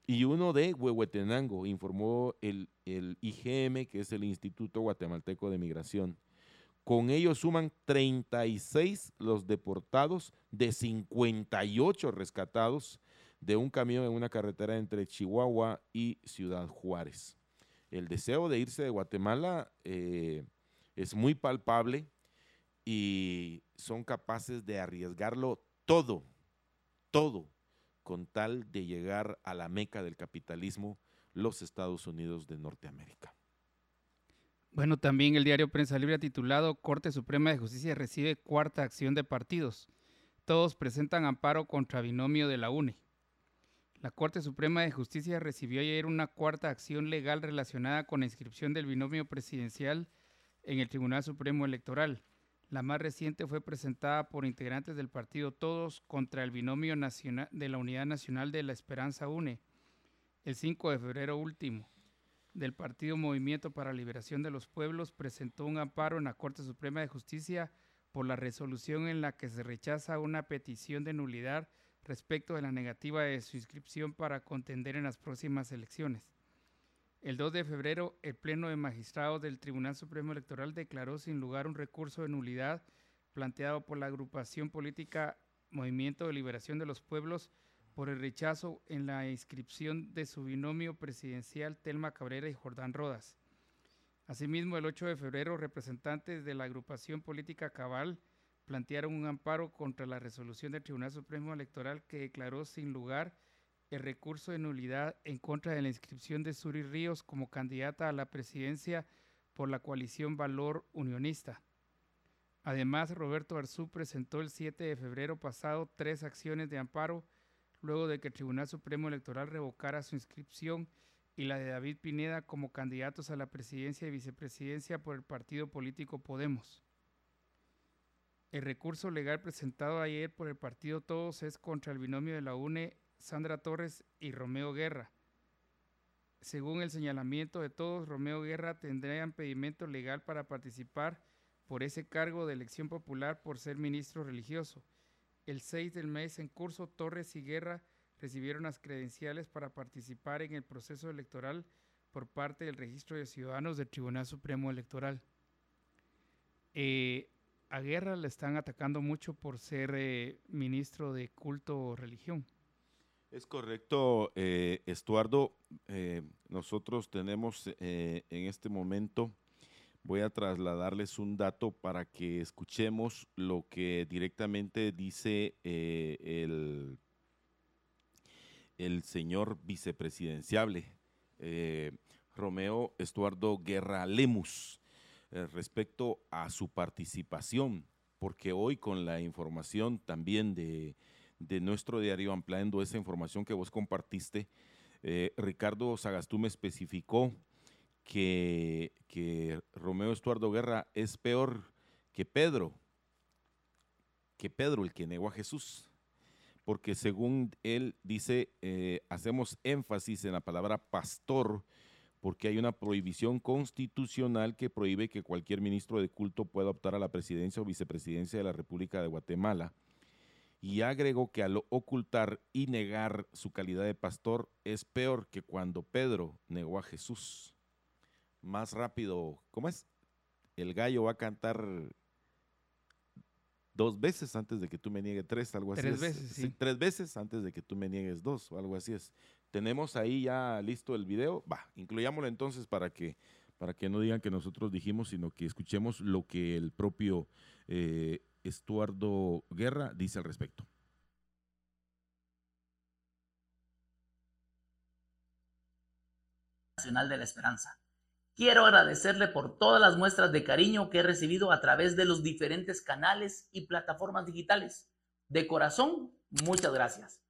Y uno de Huehuetenango, informó el, el IGM, que es el Instituto Guatemalteco de Migración. Con ellos suman 36 los deportados de 58 rescatados de un camión en una carretera entre Chihuahua y Ciudad Juárez. El deseo de irse de Guatemala eh, es muy palpable y son capaces de arriesgarlo todo, todo, con tal de llegar a la meca del capitalismo, los Estados Unidos de Norteamérica. Bueno, también el diario Prensa Libre titulado Corte Suprema de Justicia recibe cuarta acción de partidos. Todos presentan amparo contra binomio de la UNE. La Corte Suprema de Justicia recibió ayer una cuarta acción legal relacionada con la inscripción del binomio presidencial en el Tribunal Supremo Electoral. La más reciente fue presentada por integrantes del partido Todos contra el binomio nacional de la Unidad Nacional de la Esperanza UNE, el 5 de febrero último. Del partido Movimiento para la Liberación de los Pueblos presentó un amparo en la Corte Suprema de Justicia por la resolución en la que se rechaza una petición de nulidad respecto de la negativa de su inscripción para contender en las próximas elecciones. El 2 de febrero, el Pleno de Magistrados del Tribunal Supremo Electoral declaró sin lugar un recurso de nulidad planteado por la agrupación política Movimiento de Liberación de los Pueblos por el rechazo en la inscripción de su binomio presidencial Telma Cabrera y Jordán Rodas. Asimismo, el 8 de febrero, representantes de la agrupación política Cabal plantearon un amparo contra la resolución del Tribunal Supremo Electoral que declaró sin lugar el recurso de nulidad en contra de la inscripción de Suri Ríos como candidata a la presidencia por la coalición Valor Unionista. Además, Roberto Arzú presentó el 7 de febrero pasado tres acciones de amparo luego de que el Tribunal Supremo Electoral revocara su inscripción y la de David Pineda como candidatos a la presidencia y vicepresidencia por el partido político Podemos. El recurso legal presentado ayer por el partido Todos es contra el binomio de la UNE Sandra Torres y Romeo Guerra. Según el señalamiento de todos, Romeo Guerra tendría impedimento legal para participar por ese cargo de elección popular por ser ministro religioso. El 6 del mes en curso, Torres y Guerra recibieron las credenciales para participar en el proceso electoral por parte del Registro de Ciudadanos del Tribunal Supremo Electoral. Eh, a Guerra le están atacando mucho por ser eh, ministro de culto o religión. Es correcto, eh, Estuardo. Eh, nosotros tenemos en este momento, voy a trasladarles un dato para que escuchemos lo que directamente dice el, el señor vicepresidenciable, Romeo Estuardo Guerra Lemus. Eh, respecto a su participación, porque hoy con la información también de, nuestro diario, ampliando esa información que vos compartiste, eh, Ricardo Sagastú me especificó que, que Romeo Estuardo Guerra es peor que Pedro, que Pedro el que negó a Jesús porque según él dice, eh, hacemos énfasis en la palabra pastor porque hay una prohibición constitucional que prohíbe que cualquier ministro de culto pueda optar a la presidencia o vicepresidencia de la República de Guatemala. Y agregó que al ocultar y negar su calidad de pastor es peor que cuando Pedro negó a Jesús. más rápido, ¿cómo es? El gallo va a cantar dos veces antes de que tú me niegues tres, algo así. Tres veces, sí. Tres veces antes de que tú me niegues dos, o algo así es. Tenemos ahí ya listo el video. Va, incluyámoslo entonces para que, para que no digan que nosotros dijimos, sino que escuchemos lo que el propio eh, Estuardo Guerra dice al respecto. Nacional de la Esperanza. Quiero agradecerle por todas las muestras de cariño que he recibido a través de los diferentes canales y plataformas digitales. De corazón, muchas gracias.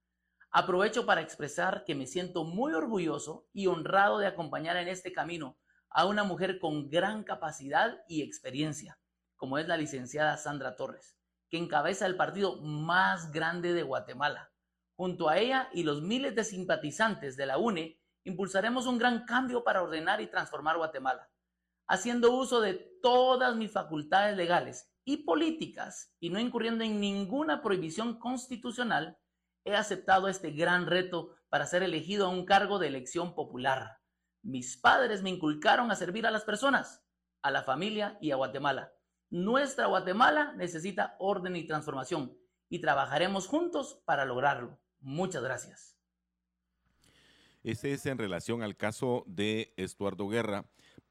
Aprovecho para expresar que me siento muy orgulloso y honrado de acompañar en este camino a una mujer con gran capacidad y experiencia, como es la licenciada Sandra Torres, que encabeza el partido más grande de Guatemala. Junto a ella y los miles de simpatizantes de la UNE, impulsaremos un gran cambio para ordenar y transformar Guatemala, haciendo uso de todas mis facultades legales y políticas y no incurriendo en ninguna prohibición constitucional, he aceptado este gran reto para ser elegido a un cargo de elección popular. Mis padres me inculcaron a servir a las personas, a la familia y a Guatemala. Nuestra Guatemala necesita orden y transformación y trabajaremos juntos para lograrlo. Muchas gracias. Ese es en relación al caso de Estuardo Guerra,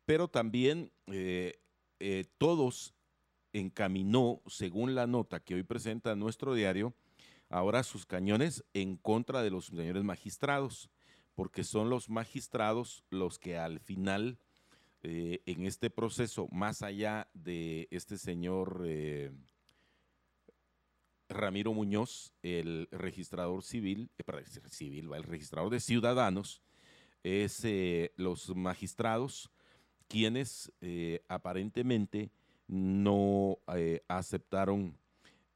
pero también eh, eh, todos encaminó, según la nota que hoy presenta nuestro diario, ahora sus cañones en contra de los señores magistrados, porque son los magistrados los que al final, eh, en este proceso, más allá de este señor Ramiro Muñoz, el registrador civil, eh, civil, el registrador de ciudadanos, es eh, los magistrados quienes eh, aparentemente no aceptaron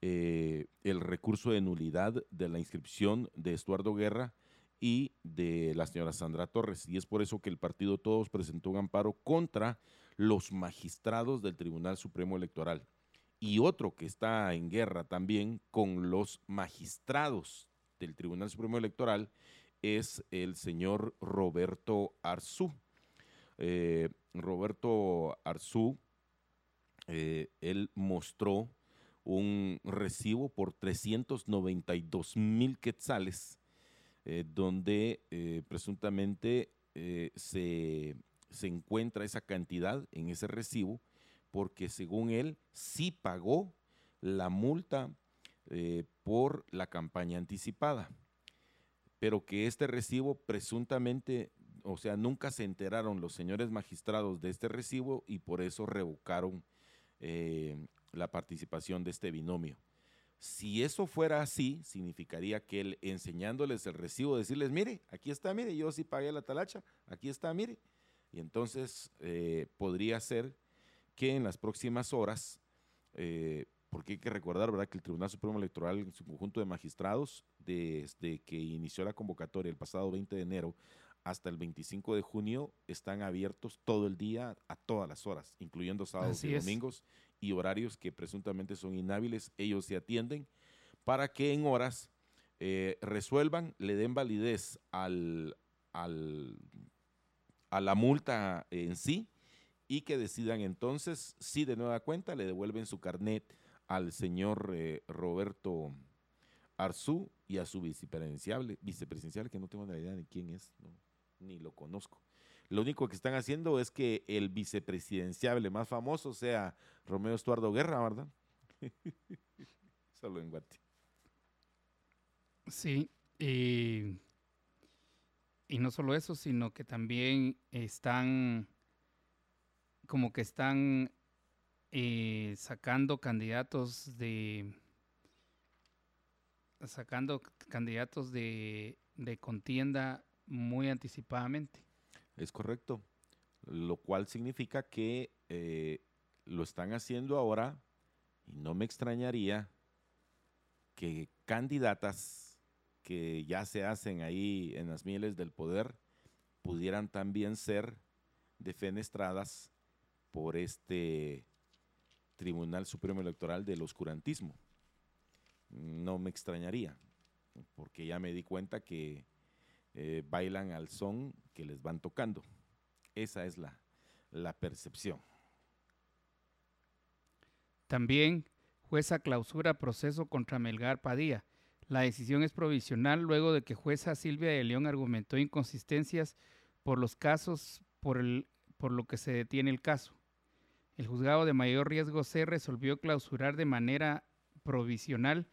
el recurso de nulidad de la inscripción de Estuardo Guerra y de la señora Sandra Torres. Y es por eso que el partido Todos presentó un amparo contra los magistrados del Tribunal Supremo Electoral y otro que está en guerra también con los magistrados del Tribunal Supremo Electoral es el señor Roberto Arzú. Eh, Roberto Arzú, eh, él mostró un recibo por 392 mil quetzales, eh, donde presuntamente se, se encuentra esa cantidad en ese recibo porque según él sí pagó la multa eh, por la campaña anticipada, pero que este recibo presuntamente, o sea, nunca se enteraron los señores magistrados de este recibo y por eso revocaron eh, la participación de este binomio. Si eso fuera así, significaría que él enseñándoles el recibo, decirles, mire, aquí está, mire, yo sí pagué la talacha, aquí está, mire. Y entonces eh, podría ser que en las próximas horas, eh, porque hay que recordar, ¿verdad?, que el Tribunal Supremo Electoral, en su conjunto de magistrados, desde que inició la convocatoria el pasado 20 de enero hasta el 25 de junio, están abiertos todo el día, a todas las horas, incluyendo sábados y domingos, y horarios que presuntamente son inhábiles, ellos se atienden para que en horas eh, resuelvan, le den validez al, al, a la multa en sí y que decidan entonces si de nueva cuenta le devuelven su carnet al señor eh, Roberto Arzú y a su vicepresidencial, vicepresidencial, que no tengo ni idea de quién es, ni lo conozco. Lo único que están haciendo es que el vicepresidenciable más famoso sea Romeo Estuardo Guerra, ¿verdad? Solo en Guati. Sí, y no solo eso, sino que también están como que están eh, sacando candidatos de sacando candidatos de, contienda muy anticipadamente. Es correcto, lo cual significa que eh, lo están haciendo ahora y no me extrañaría que candidatas que ya se hacen ahí en las mieles del poder pudieran también ser defenestradas por este Tribunal Supremo Electoral del Oscurantismo. No me extrañaría, porque ya me di cuenta que eh, bailan al son que les van tocando. Esa es la, la percepción. También, jueza clausura proceso contra Melgar Padilla. La decisión es provisional luego de que jueza Silvia de León argumentó inconsistencias por los casos por, el, por lo que se detiene el caso. El juzgado de mayor riesgo C resolvió clausurar de manera provisional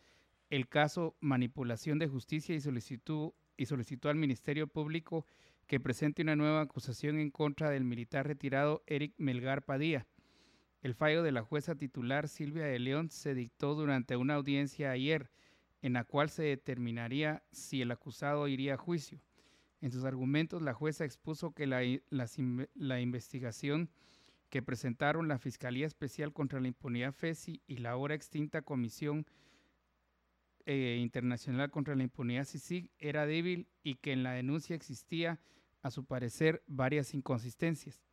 el caso manipulación de justicia y solicitó, y solicitó al Ministerio Público que presente una nueva acusación en contra del militar retirado Eric Melgar Padilla. El fallo de la jueza titular Silvia de León se dictó durante una audiencia ayer, en la cual se determinaría si el acusado iría a juicio. En sus argumentos, la jueza expuso que la, la investigación que presentaron la Fiscalía Especial contra la Impunidad FESI y la ahora extinta Comisión eh, Internacional contra la Impunidad CICIG era débil y que en la denuncia existía, a su parecer, varias inconsistencias.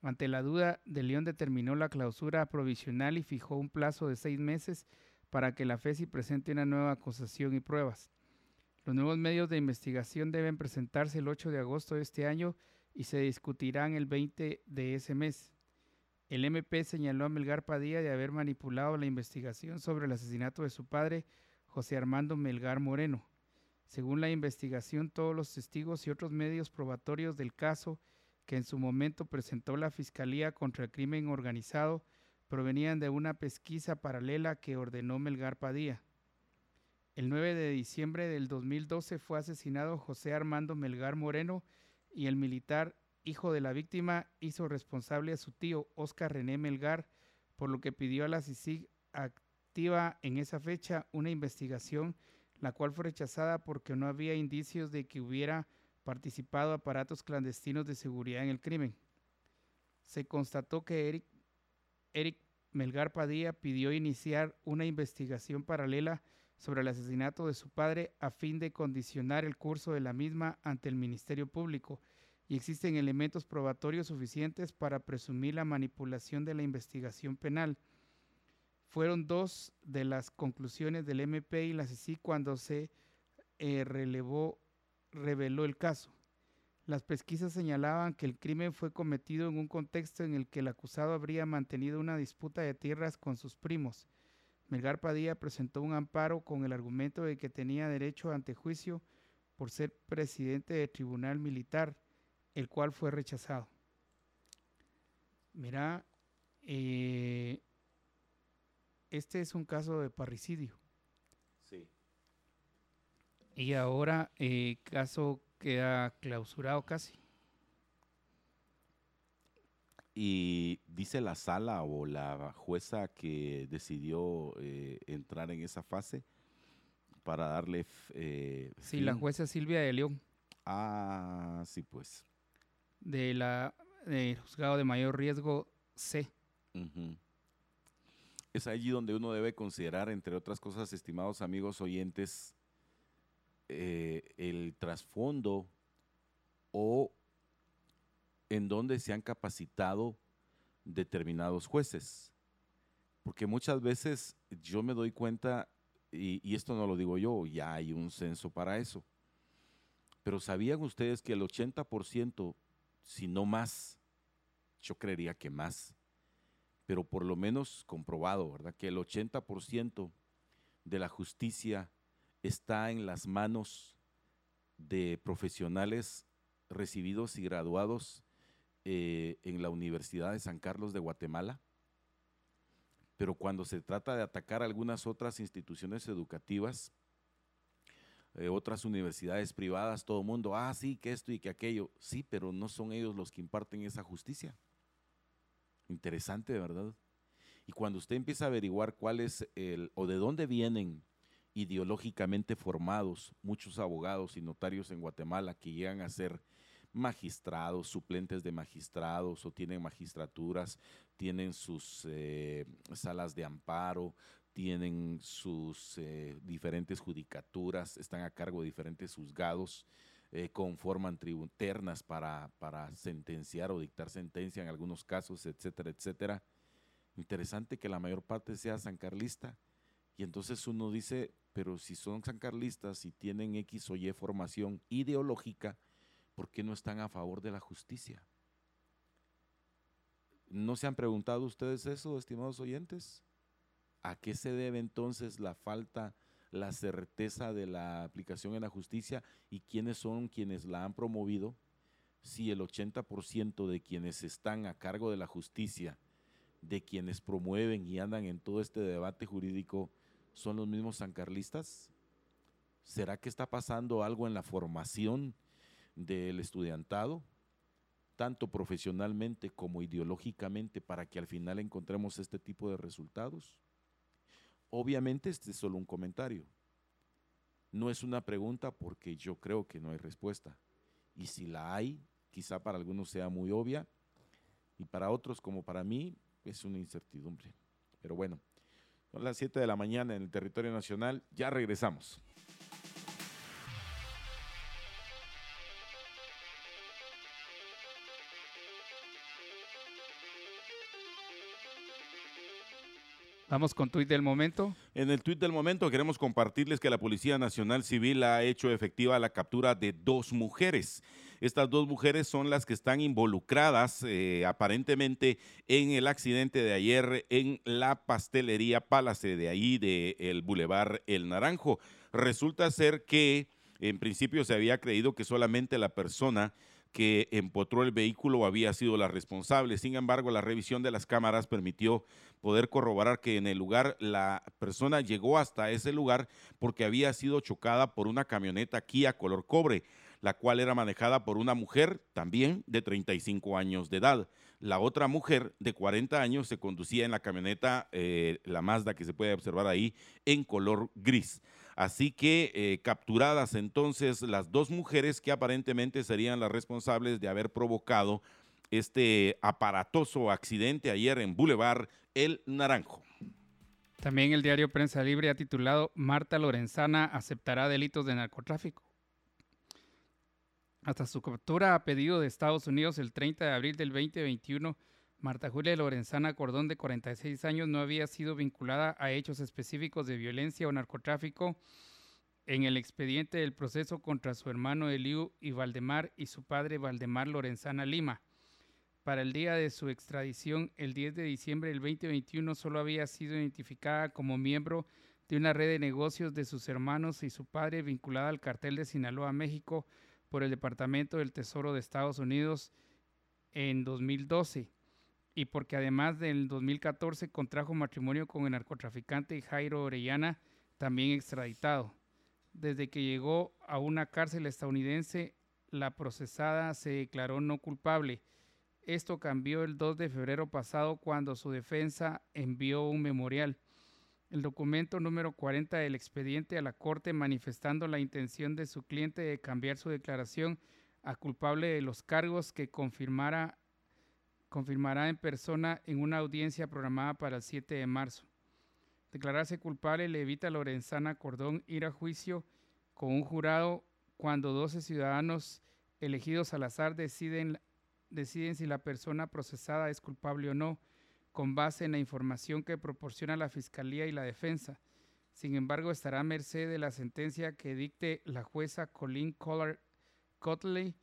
Ante la duda, De León determinó la clausura provisional y fijó un plazo de seis meses para que la FESI presente una nueva acusación y pruebas. Los nuevos medios de investigación deben presentarse el 8 de agosto de este año y se discutirán el 20 de ese mes. El MP señaló a Melgar Padilla de haber manipulado la investigación sobre el asesinato de su padre José Armando Melgar Moreno. Según la investigación, todos los testigos y otros medios probatorios del caso que en su momento presentó la Fiscalía contra el Crimen Organizado provenían de una pesquisa paralela que ordenó Melgar Padilla. El 9 de diciembre del 2012 fue asesinado José Armando Melgar Moreno y el militar, hijo de la víctima, hizo responsable a su tío Oscar René Melgar, por lo que pidió a la CICIG en esa fecha una investigación, la cual fue rechazada porque no había indicios de que hubiera participado aparatos clandestinos de seguridad en el crimen. Se constató que Eric, Eric Melgar Padilla pidió iniciar una investigación paralela sobre el asesinato de su padre a fin de condicionar el curso de la misma ante el Ministerio Público y existen elementos probatorios suficientes para presumir la manipulación de la investigación penal fueron dos de las conclusiones del MP y la CICI cuando se eh, relevó, reveló el caso. Las pesquisas señalaban que el crimen fue cometido en un contexto en el que el acusado habría mantenido una disputa de tierras con sus primos. Melgar Padilla presentó un amparo con el argumento de que tenía derecho ante juicio por ser presidente del tribunal militar, el cual fue rechazado. Mira, eh, este es un caso de parricidio. Sí. Y ahora el eh, caso queda clausurado casi. Y dice la sala o la jueza que decidió eh, entrar en esa fase para darle... Eh, sí, la jueza Silvia de León. Ah, sí, pues. De la juzgado de mayor riesgo C es allí donde uno debe considerar, entre otras cosas, estimados amigos oyentes, eh, el trasfondo o en donde se han capacitado determinados jueces. Porque muchas veces yo me doy cuenta, y, y, esto no lo digo yo, ya hay un censo para eso, pero ¿sabían ustedes que el 80%, si no más, yo creería que más, pero por lo menos comprobado, ¿verdad? Que el 80% de la justicia está en las manos de profesionales recibidos y graduados eh, en la Universidad de San Carlos de Guatemala. Pero cuando se trata de atacar algunas otras instituciones educativas, eh, otras universidades privadas, todo el mundo, ah, sí, que esto y que aquello, sí, pero no son ellos los que imparten esa justicia. Interesante, ¿verdad? Y cuando usted empieza a averiguar cuál es el, o de dónde vienen ideológicamente formados muchos abogados y notarios en Guatemala que llegan a ser magistrados, suplentes de magistrados o tienen magistraturas, tienen sus eh, salas de amparo, tienen sus eh, diferentes judicaturas, están a cargo de diferentes juzgados eh, conforman tributernas para, para sentenciar o dictar sentencia en algunos casos, etcétera, etcétera. Interesante que la mayor parte sea sancarlista. Y entonces uno dice, pero si son sancarlistas y tienen X o Y formación ideológica, ¿por qué no están a favor de la justicia? ¿No se han preguntado ustedes eso, estimados oyentes? ¿A qué se debe entonces la falta, la certeza de la aplicación en la justicia y quiénes son quienes la han promovido? Si el 80% de quienes están a cargo de la justicia, de quienes promueven y andan en todo este debate jurídico, son los mismos sancarlistas? ¿Será que está pasando algo en la formación del estudiantado, tanto profesionalmente como ideológicamente, para que al final encontremos este tipo de resultados? Obviamente este es solo un comentario. No es una pregunta porque yo creo que no hay respuesta. Y si la hay, quizá para algunos sea muy obvia y para otros como para mí es una incertidumbre. Pero bueno, son las 7 de la mañana en el territorio nacional. Ya regresamos. Vamos con tuit del momento. En el tuit del momento queremos compartirles que la Policía Nacional Civil ha hecho efectiva la captura de dos mujeres. Estas dos mujeres son las que están involucradas eh, aparentemente en el accidente de ayer en la pastelería Palace de ahí del el Boulevard El Naranjo. Resulta ser que en principio se había creído que solamente la persona que empotró el vehículo había sido la responsable. Sin embargo, la revisión de las cámaras permitió poder corroborar que en el lugar la persona llegó hasta ese lugar porque había sido chocada por una camioneta Kia color cobre, la cual era manejada por una mujer también de 35 años de edad. La otra mujer de 40 años se conducía en la camioneta, eh, la Mazda que se puede observar ahí, en color gris. Así que eh, capturadas entonces las dos mujeres que aparentemente serían las responsables de haber provocado este aparatoso accidente ayer en Boulevard El Naranjo. También el diario Prensa Libre ha titulado Marta Lorenzana aceptará delitos de narcotráfico. Hasta su captura a pedido de Estados Unidos el 30 de abril del 2021, Marta Julia Lorenzana Cordón, de 46 años, no había sido vinculada a hechos específicos de violencia o narcotráfico en el expediente del proceso contra su hermano Eliu y Valdemar y su padre Valdemar Lorenzana Lima. Para el día de su extradición, el 10 de diciembre del 2021, solo había sido identificada como miembro de una red de negocios de sus hermanos y su padre vinculada al cartel de Sinaloa, México, por el Departamento del Tesoro de Estados Unidos en 2012 y porque además del 2014 contrajo matrimonio con el narcotraficante Jairo Orellana, también extraditado. Desde que llegó a una cárcel estadounidense, la procesada se declaró no culpable. Esto cambió el 2 de febrero pasado cuando su defensa envió un memorial. El documento número 40 del expediente a la Corte manifestando la intención de su cliente de cambiar su declaración a culpable de los cargos que confirmará en persona en una audiencia programada para el 7 de marzo. Declararse culpable le evita a Lorenzana Cordón ir a juicio con un jurado cuando 12 ciudadanos elegidos al azar deciden, deciden si la persona procesada es culpable o no, con base en la información que proporciona la Fiscalía y la defensa. Sin embargo, estará a merced de la sentencia que dicte la jueza Colleen Collar Cotley.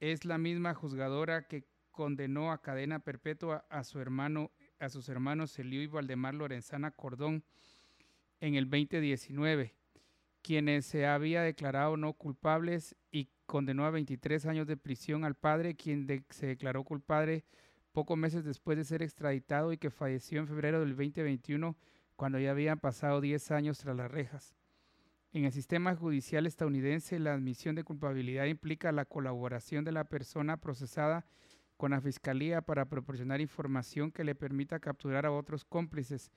Es la misma juzgadora que condenó a cadena perpetua a su hermano, a sus hermanos Elio y Valdemar Lorenzana Cordón en el 2019, quienes se había declarado no culpables y condenó a 23 años de prisión al padre, quien se declaró culpable pocos meses después de ser extraditado y que falleció en febrero del 2021 cuando ya habían pasado 10 años tras las rejas. En el sistema judicial estadounidense, la admisión de culpabilidad implica la colaboración de la persona procesada con la Fiscalía para proporcionar información que le permita capturar a otros cómplices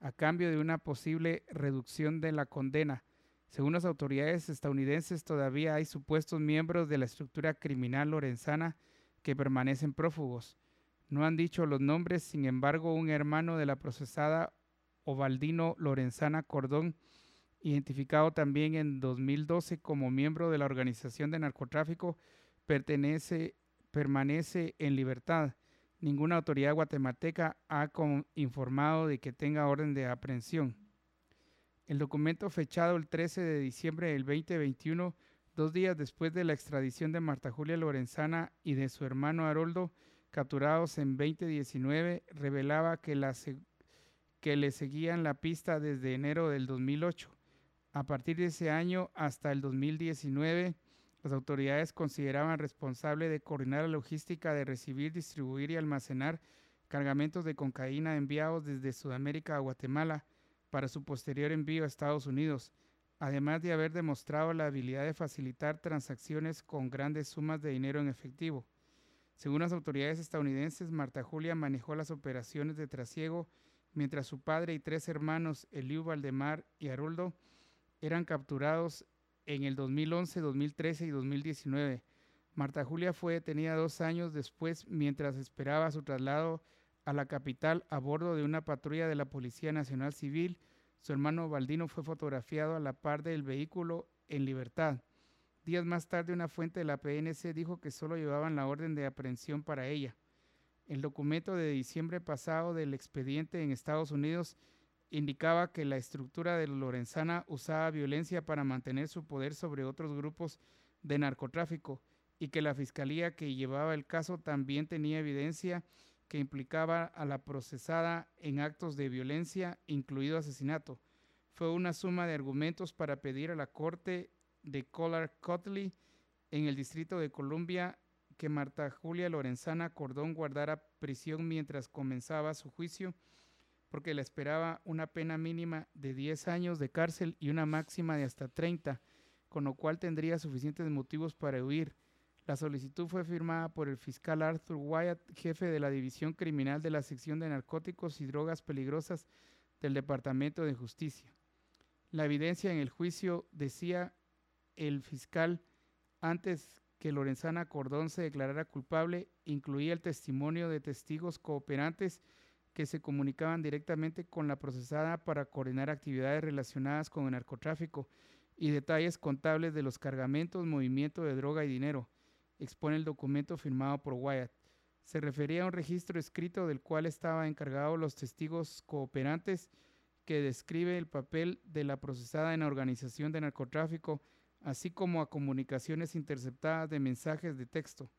a cambio de una posible reducción de la condena. Según las autoridades estadounidenses, todavía hay supuestos miembros de la estructura criminal lorenzana que permanecen prófugos. No han dicho los nombres, sin embargo, un hermano de la procesada Ovaldino Lorenzana Cordón, identificado también en 2012 como miembro de la organización de narcotráfico, pertenece permanece en libertad. Ninguna autoridad guatemalteca ha informado de que tenga orden de aprehensión. El documento fechado el 13 de diciembre del 2021, dos días después de la extradición de Marta Julia Lorenzana y de su hermano Haroldo, capturados en 2019, revelaba que, que le seguían la pista desde enero del 2008. A partir de ese año hasta el 2019, las autoridades consideraban responsable de coordinar la logística de recibir, distribuir y almacenar cargamentos de cocaína enviados desde Sudamérica a Guatemala para su posterior envío a Estados Unidos, además de haber demostrado la habilidad de facilitar transacciones con grandes sumas de dinero en efectivo. Según las autoridades estadounidenses, Marta Julia manejó las operaciones de trasiego mientras su padre y tres hermanos, Eliu Valdemar y Haroldo, eran capturados en el 2011, 2013 y 2019. Marta Julia fue detenida dos años después mientras esperaba su traslado a la capital a bordo de una patrulla de la Policía Nacional Civil. Su hermano Baldino fue fotografiado a la par del vehículo en libertad. Días más tarde, una fuente de la PNC dijo que solo llevaban la orden de aprehensión para ella. El documento de diciembre pasado del expediente en Estados Unidos indicaba que la estructura de Lorenzana usaba violencia para mantener su poder sobre otros grupos de narcotráfico y que la fiscalía que llevaba el caso también tenía evidencia que implicaba a la procesada en actos de violencia, incluido asesinato. Fue una suma de argumentos para pedir a la Corte de Collar Cotley en el Distrito de Columbia que Marta Julia Lorenzana Cordón guardara prisión mientras comenzaba su juicio, porque le esperaba una pena mínima de 10 años de cárcel y una máxima de hasta 30, con lo cual tendría suficientes motivos para huir la solicitud fue firmada por el fiscal Arthur Wyatt, jefe de la División Criminal de la Sección de Narcóticos y Drogas Peligrosas del Departamento de Justicia. La evidencia en el juicio, decía el fiscal, antes que Lorenzana Cordón se declarara culpable, incluía el testimonio de testigos cooperantes que se comunicaban directamente con la procesada para coordinar actividades relacionadas con el narcotráfico y detalles contables de los cargamentos, movimiento de droga y dinero expone el documento firmado por Wyatt. Se refería a un registro escrito del cual estaba encargado los testigos cooperantes que describe el papel de la procesada en la organización de narcotráfico, así como a comunicaciones interceptadas de mensajes de texto.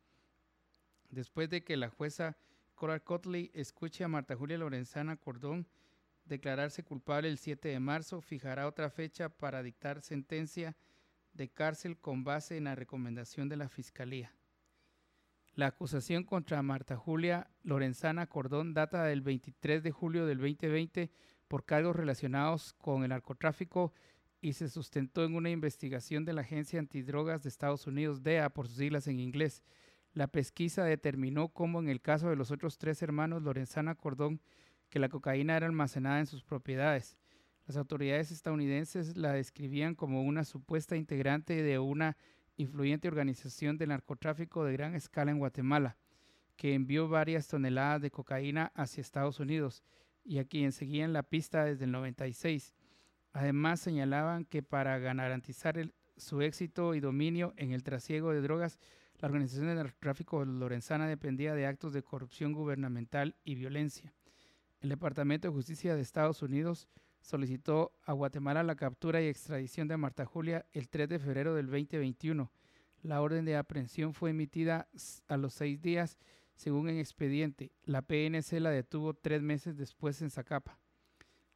Después de que la jueza Cora Cotley escuche a Marta Julia Lorenzana Cordón declararse culpable el 7 de marzo, fijará otra fecha para dictar sentencia de cárcel con base en la recomendación de la Fiscalía. La acusación contra Marta Julia Lorenzana Cordón data del 23 de julio del 2020 por cargos relacionados con el narcotráfico y se sustentó en una investigación de la Agencia Antidrogas de Estados Unidos, DEA por sus siglas en inglés. La pesquisa determinó como en el caso de los otros tres hermanos Lorenzana Cordón, que la cocaína era almacenada en sus propiedades. Las autoridades estadounidenses la describían como una supuesta integrante de una influyente organización de narcotráfico de gran escala en Guatemala, que envió varias toneladas de cocaína hacia Estados Unidos y a quien seguían la pista desde el 96. Además, señalaban que para garantizar su éxito y dominio en el trasiego de drogas, la organización de narcotráfico lorenzana dependía de actos de corrupción gubernamental y violencia. El Departamento de Justicia de Estados Unidos solicitó a Guatemala la captura y extradición de Marta Julia el 3 de febrero del 2021. La orden de aprehensión fue emitida a los seis días, según el expediente. La PNC la detuvo tres meses después en Zacapa.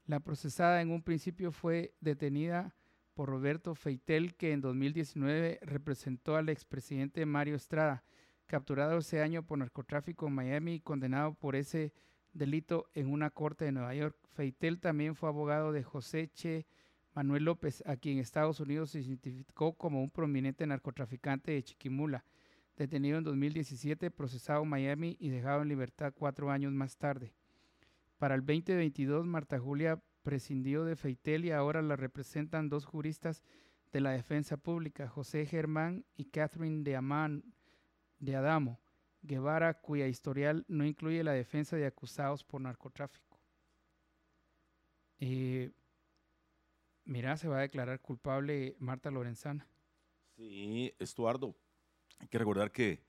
La procesada en un principio fue detenida por Roberto Feitel, que en 2019 representó al expresidente Mario Estrada, capturado ese año por narcotráfico en Miami y condenado por ese delito en una corte de Nueva York. Feitel también fue abogado de José Che Manuel López, a quien Estados Unidos se identificó como un prominente narcotraficante de Chiquimula, detenido en 2017, procesado en Miami y dejado en libertad cuatro años más tarde. Para el 2022, Marta Julia prescindió de Feitel y ahora la representan dos juristas de la defensa pública, José Germán y Catherine de, Amán, de Adamo. Guevara, cuya historial no incluye la defensa de acusados por narcotráfico. Eh, mira, se va a declarar culpable Marta Lorenzana. Sí, Estuardo. Hay que recordar que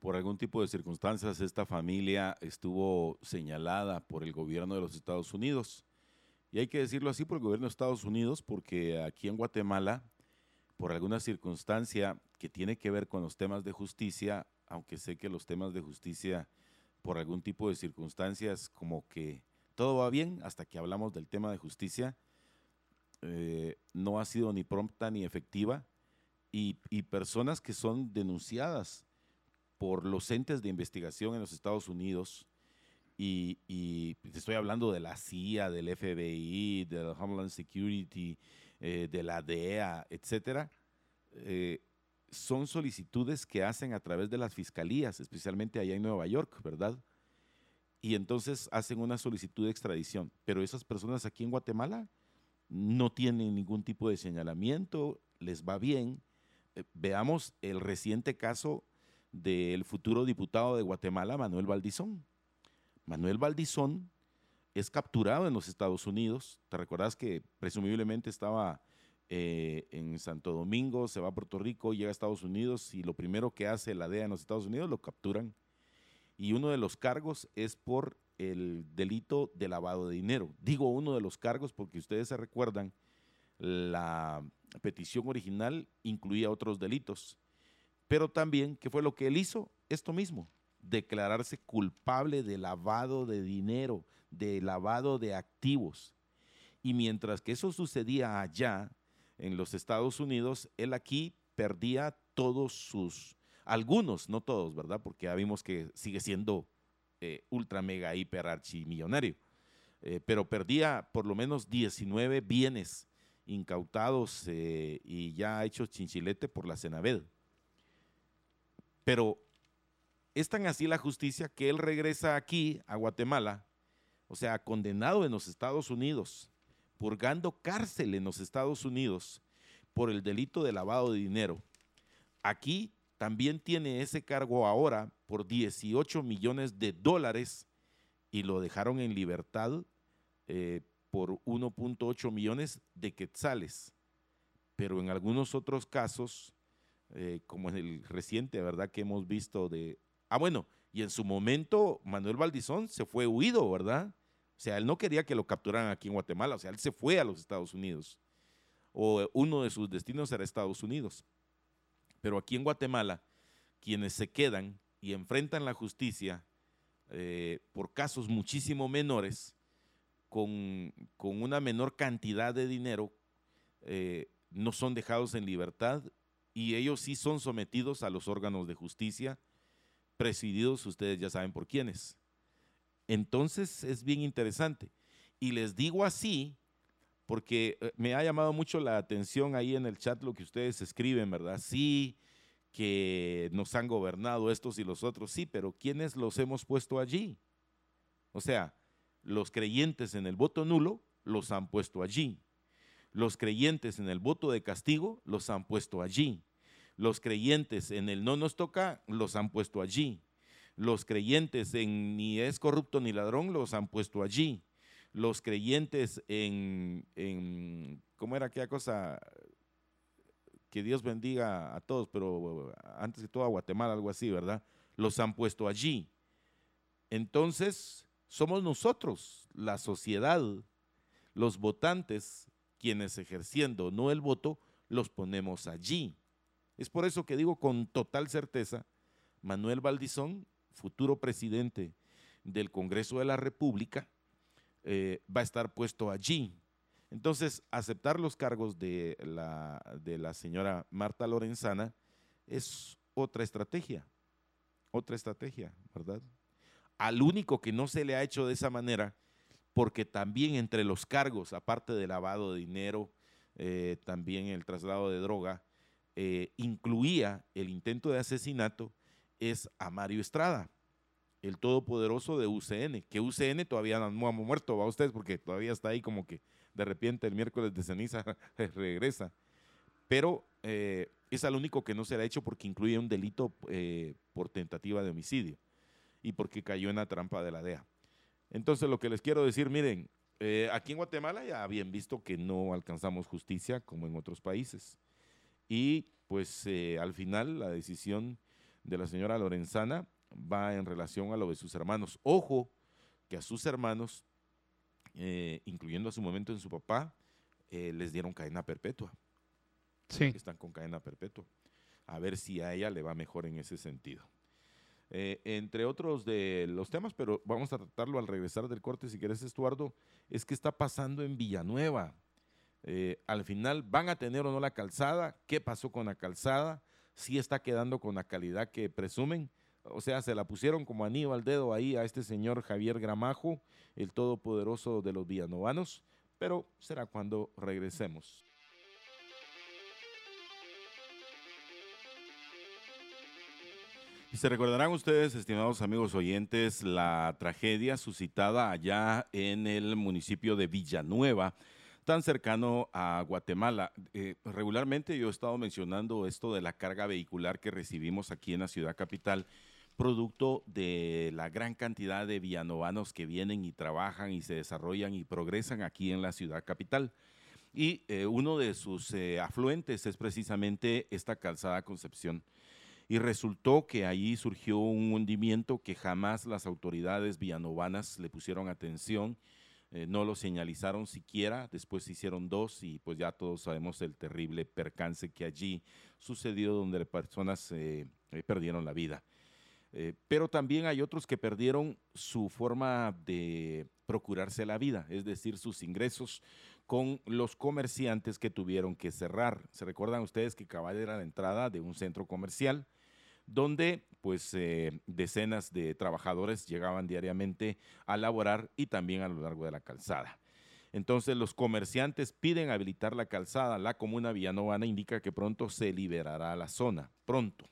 por algún tipo de circunstancias esta familia estuvo señalada por el gobierno de los Estados Unidos. Y hay que decirlo así por el gobierno de Estados Unidos porque aquí en Guatemala, por alguna circunstancia que tiene que ver con los temas de justicia, aunque sé que los temas de justicia por algún tipo de circunstancias como que todo va bien hasta que hablamos del tema de justicia, eh, no ha sido ni prompta ni efectiva. Y, personas que son denunciadas por los entes de investigación en los Estados Unidos y, y estoy hablando de la CIA, del FBI, del Homeland Security, eh, de la DEA, etcétera, eh, son solicitudes que hacen a través de las fiscalías, especialmente allá en Nueva York, ¿verdad? Y entonces hacen una solicitud de extradición. Pero esas personas aquí en Guatemala no tienen ningún tipo de señalamiento, les va bien. Eh, veamos el reciente caso del futuro diputado de Guatemala, Manuel Valdizón. Manuel Valdizón es capturado en los Estados Unidos. ¿Te recuerdas que presumiblemente estaba eh, en Santo Domingo, se va a Puerto Rico, llega a Estados Unidos y lo primero que hace la DEA en los Estados Unidos lo capturan? Y uno de los cargos es por el delito de lavado de dinero. Digo uno de los cargos porque ustedes se recuerdan, la petición original incluía otros delitos. Pero también, ¿qué fue lo que él hizo? Esto mismo, declararse culpable de lavado de dinero, de lavado de activos. Y mientras que eso sucedía allá, en los Estados Unidos, él aquí perdía todos sus, algunos, no todos, ¿verdad? Porque ya vimos que sigue siendo eh, ultra, mega, hiper, archimillonario. Eh, pero perdía por lo menos 19 bienes incautados eh, y ya hecho chinchilete por la Senaved. Pero es tan así la justicia que él regresa aquí a Guatemala o sea, condenado en los Estados Unidos, purgando cárcel en los Estados Unidos por el delito de lavado de dinero. Aquí también tiene ese cargo ahora por 18 millones de dólares y lo dejaron en libertad eh, por 1.8 millones de quetzales. Pero en algunos otros casos, eh, como en el reciente, ¿verdad? Que hemos visto de... Ah, bueno, y en su momento Manuel Valdizón se fue huido, ¿verdad? Sea, él no quería que lo capturaran aquí en Guatemala, o sea, él se fue a los Estados Unidos. O uno de sus destinos era Estados Unidos. Pero aquí en Guatemala, quienes se quedan y enfrentan la justicia eh, por casos muchísimo menores, con, una menor cantidad de dinero, eh, no son dejados en libertad y ellos sí son sometidos a los órganos de justicia, presididos, ustedes ya saben por quiénes. Entonces es bien interesante. Y les digo así porque eh, me ha llamado mucho la atención ahí en el chat lo que ustedes escriben, ¿verdad? Sí, que nos han gobernado estos y los otros, sí, pero ¿quiénes los hemos puesto allí? O sea, los creyentes en el voto nulo los han puesto allí. Los creyentes en el voto de castigo los han puesto allí. Los creyentes en el no nos toca los han puesto allí. Los creyentes en ni es corrupto ni ladrón los han puesto allí. Los creyentes en, ¿cómo era aquella cosa? Que Dios bendiga a todos, pero antes que todo a Guatemala, algo así, ¿verdad? Los han puesto allí. Entonces, somos nosotros, la sociedad, los votantes, quienes ejerciendo no el voto, los ponemos allí. Es por eso que digo con total certeza, Manuel Valdizón futuro presidente del Congreso de la República, eh, va a estar puesto allí. Entonces, aceptar los cargos de la, de la señora Marta Lorenzana es otra estrategia, otra estrategia, ¿verdad? Al único que no se le ha hecho de esa manera, porque también entre los cargos, aparte de lavado de dinero, eh, también el traslado de droga, eh, incluía el intento de asesinato es a Mario Estrada, el todopoderoso de UCN, que UCN todavía no ha muerto, va ustedes, porque todavía está ahí como que de repente el miércoles de ceniza regresa. Pero eh, es al único que no se le ha hecho porque incluye un delito eh, por tentativa de homicidio y porque cayó en la trampa de la DEA. Entonces lo que les quiero decir, miren, eh, aquí en Guatemala ya habían visto que no alcanzamos justicia como en otros países. Y pues al final la decisión de la señora Lorenzana va en relación a lo de sus hermanos. Ojo que a sus hermanos, eh, incluyendo a su momento en su papá, eh, les dieron cadena perpetua. Sí. Están con cadena perpetua. A ver si a ella le va mejor en ese sentido. Eh, entre otros de los temas, pero vamos a tratarlo al regresar del corte, si quieres, Estuardo, es que está pasando en Villanueva. Eh, al final, ¿van a tener o no la calzada? ¿Qué pasó con la calzada? ¿Si está quedando con la calidad que presumen? O sea, se la pusieron como anillo al dedo ahí a este señor Javier Gramajo, el todopoderoso de los villanovanos, pero será cuando regresemos. Y se recordarán ustedes, estimados amigos oyentes, la tragedia suscitada allá en el municipio de Villanueva, tan cercano a Guatemala. Eh, regularmente yo he estado mencionando esto de la carga vehicular que recibimos aquí en la ciudad capital producto de la gran cantidad de villanovanos que vienen y trabajan y se desarrollan y progresan aquí en la ciudad capital. Y eh, uno de sus eh, afluentes es precisamente esta calzada Concepción. Y resultó que allí surgió un hundimiento que jamás las autoridades villanovanas le pusieron atención, eh, no lo señalizaron siquiera, después se hicieron dos y pues ya todos sabemos el terrible percance que allí sucedió donde personas perdieron la vida. Eh, pero también hay otros que perdieron su forma de procurarse la vida, es decir, sus ingresos con los comerciantes que tuvieron que cerrar. Se recuerdan ustedes que Cabal era la entrada de un centro comercial donde pues eh, decenas de trabajadores llegaban diariamente a laborar y también a lo largo de la calzada. Entonces los comerciantes piden habilitar la calzada. La comuna villanovana indica que pronto se liberará la zona, pronto.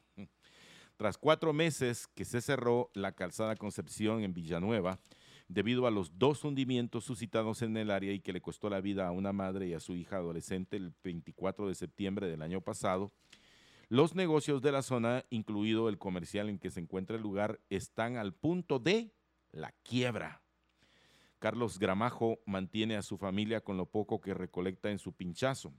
Tras cuatro meses que se cerró la calzada Concepción en Villanueva, debido a los dos hundimientos suscitados en el área y que le costó la vida a una madre y a su hija adolescente el 24 de septiembre del año pasado, los negocios de la zona, incluido el comercial en que se encuentra el lugar, están al punto de la quiebra. Carlos Gramajo mantiene a su familia con lo poco que recolecta en su pinchazo.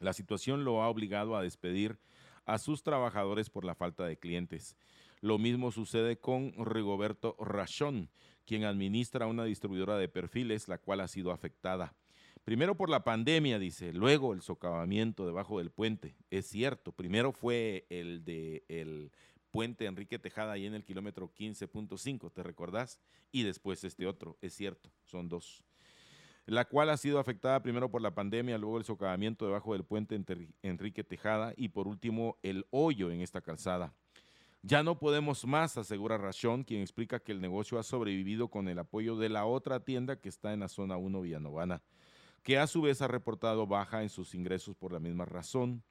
La situación lo ha obligado a despedir a sus trabajadores por la falta de clientes. Lo mismo sucede con Rigoberto Rachón, quien administra una distribuidora de perfiles, la cual ha sido afectada. Primero por la pandemia, dice, luego el socavamiento debajo del puente. Es cierto, primero fue el de el puente Enrique Tejada ahí en el kilómetro 15.5, ¿te recordás? Y después este otro, es cierto, son dos la cual ha sido afectada primero por la pandemia, luego el socavamiento debajo del puente Enrique Tejada y por último el hoyo en esta calzada. Ya no podemos más, asegura Rachón, quien explica que el negocio ha sobrevivido con el apoyo de la otra tienda que está en la zona 1 Villanovana, que a su vez ha reportado baja en sus ingresos por la misma razón.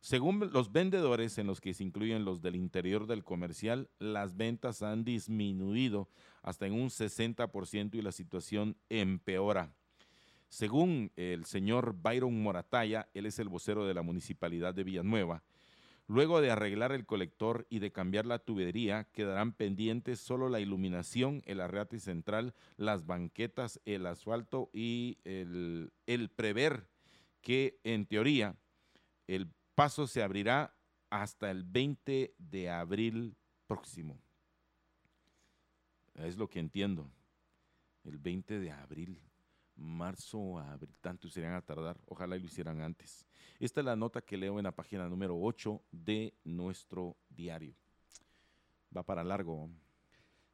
Según los vendedores, en los que se incluyen los del interior del comercial, las ventas han disminuido hasta en un 60% y la situación empeora. Según el señor Byron Morataya, él es el vocero de la municipalidad de Villanueva, luego de arreglar el colector y de cambiar la tubería, quedarán pendientes solo la iluminación, el arreate central, las banquetas, el asfalto y el, el prever que en teoría el paso se abrirá hasta el 20 de abril próximo. Es lo que entiendo. El 20 de abril marzo a abril, tanto se a tardar, ojalá lo hicieran antes. Esta es la nota que leo en la página número 8 de nuestro diario. Va para largo.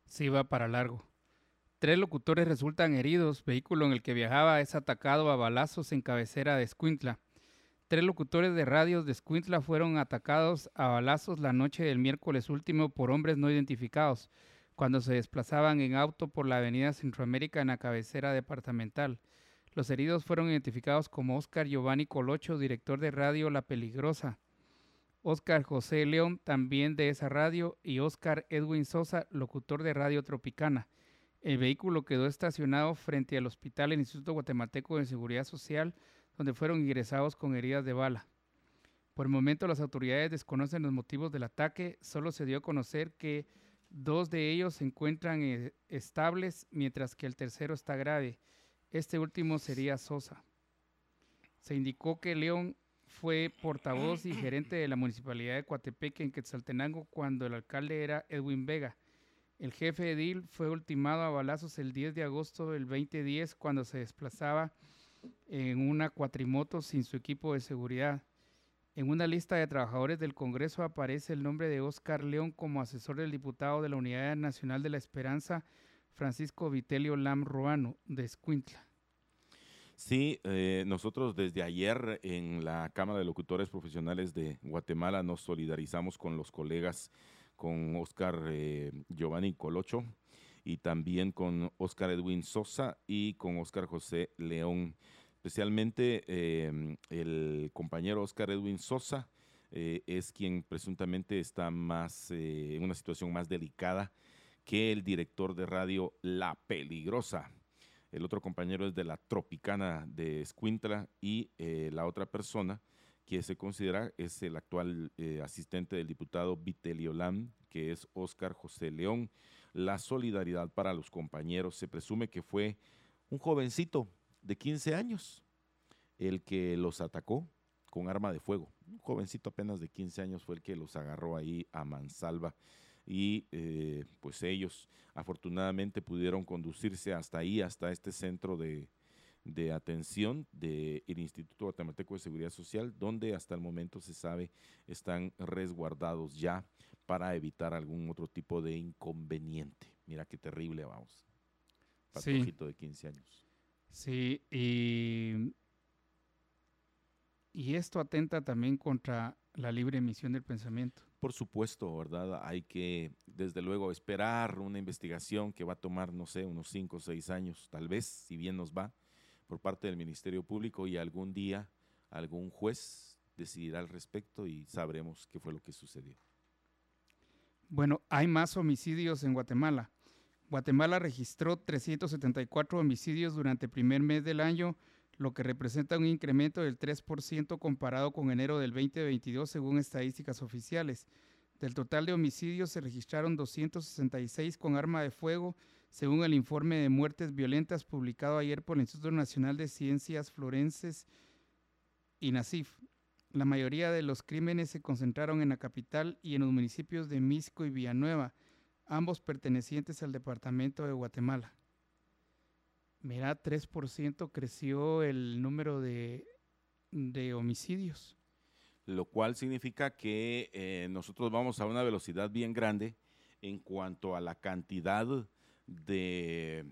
Sí, va para largo. Tres locutores resultan heridos. Vehículo en el que viajaba es atacado a balazos en cabecera de Escuintla. Tres locutores de radios de Escuintla fueron atacados a balazos la noche del miércoles último por hombres no identificados cuando se desplazaban en auto por la avenida Centroamérica en la cabecera departamental. Los heridos fueron identificados como Oscar Giovanni Colocho, director de radio La Peligrosa, Oscar José León, también de esa radio, y Oscar Edwin Sosa, locutor de Radio Tropicana. El vehículo quedó estacionado frente al hospital del Instituto Guatemalteco de Seguridad Social, donde fueron ingresados con heridas de bala. Por el momento las autoridades desconocen los motivos del ataque, solo se dio a conocer que Dos de ellos se encuentran eh, estables, mientras que el tercero está grave. Este último sería Sosa. Se indicó que León fue portavoz y gerente de la municipalidad de Coatepeque en Quetzaltenango cuando el alcalde era Edwin Vega. El jefe edil fue ultimado a balazos el 10 de agosto del 2010 cuando se desplazaba en una cuatrimoto sin su equipo de seguridad. En una lista de trabajadores del Congreso aparece el nombre de Oscar León como asesor del diputado de la Unidad Nacional de la Esperanza, Francisco Vitelio Lam Ruano, de Escuintla. Sí, eh, nosotros desde ayer en la Cámara de Locutores Profesionales de Guatemala nos solidarizamos con los colegas, con Oscar eh, Giovanni Colocho y también con Oscar Edwin Sosa y con Oscar José León especialmente em, el compañero Oscar Edwin Sosa eh, es quien presuntamente está más eh, en una situación más delicada que el director de radio La Peligrosa. El otro compañero es de la Tropicana de Escuintla y eh, la otra persona que se considera es el actual asistente del diputado Vitelio Lam, que es Oscar José León. La solidaridad para los compañeros se presume que fue un jovencito de 15 años, el que los atacó con arma de fuego. Un jovencito apenas de 15 años fue el que los agarró ahí a mansalva y eh, pues ellos afortunadamente pudieron conducirse hasta ahí, hasta este centro de, de atención del Instituto Guatemalteco de Seguridad Social, donde hasta el momento se sabe están resguardados ya para evitar algún otro tipo de inconveniente. Mira qué terrible, vamos. Patojito de 15 años. Sí, y, y esto atenta también contra la libre emisión del pensamiento. Por supuesto, ¿verdad? Hay que, desde luego, esperar una investigación que va a tomar, no sé, unos cinco o seis años, tal vez, si bien nos va, por parte del Ministerio Público y algún día algún juez decidirá al respecto y sabremos qué fue lo que sucedió. Bueno, hay más homicidios en Guatemala. Guatemala registró 374 homicidios durante el primer mes del año, lo que representa un incremento del 3% comparado con enero del 2022 según estadísticas oficiales. Del total de homicidios se registraron 266 con arma de fuego, según el informe de muertes violentas publicado ayer por el Instituto Nacional de Ciencias Florenses y NACIF. La mayoría de los crímenes se concentraron en la capital y en los municipios de Misco y Villanueva ambos pertenecientes al departamento de Guatemala. Mira, 3% creció el número de, homicidios. Lo cual significa que eh, nosotros vamos a una velocidad bien grande en cuanto a la cantidad de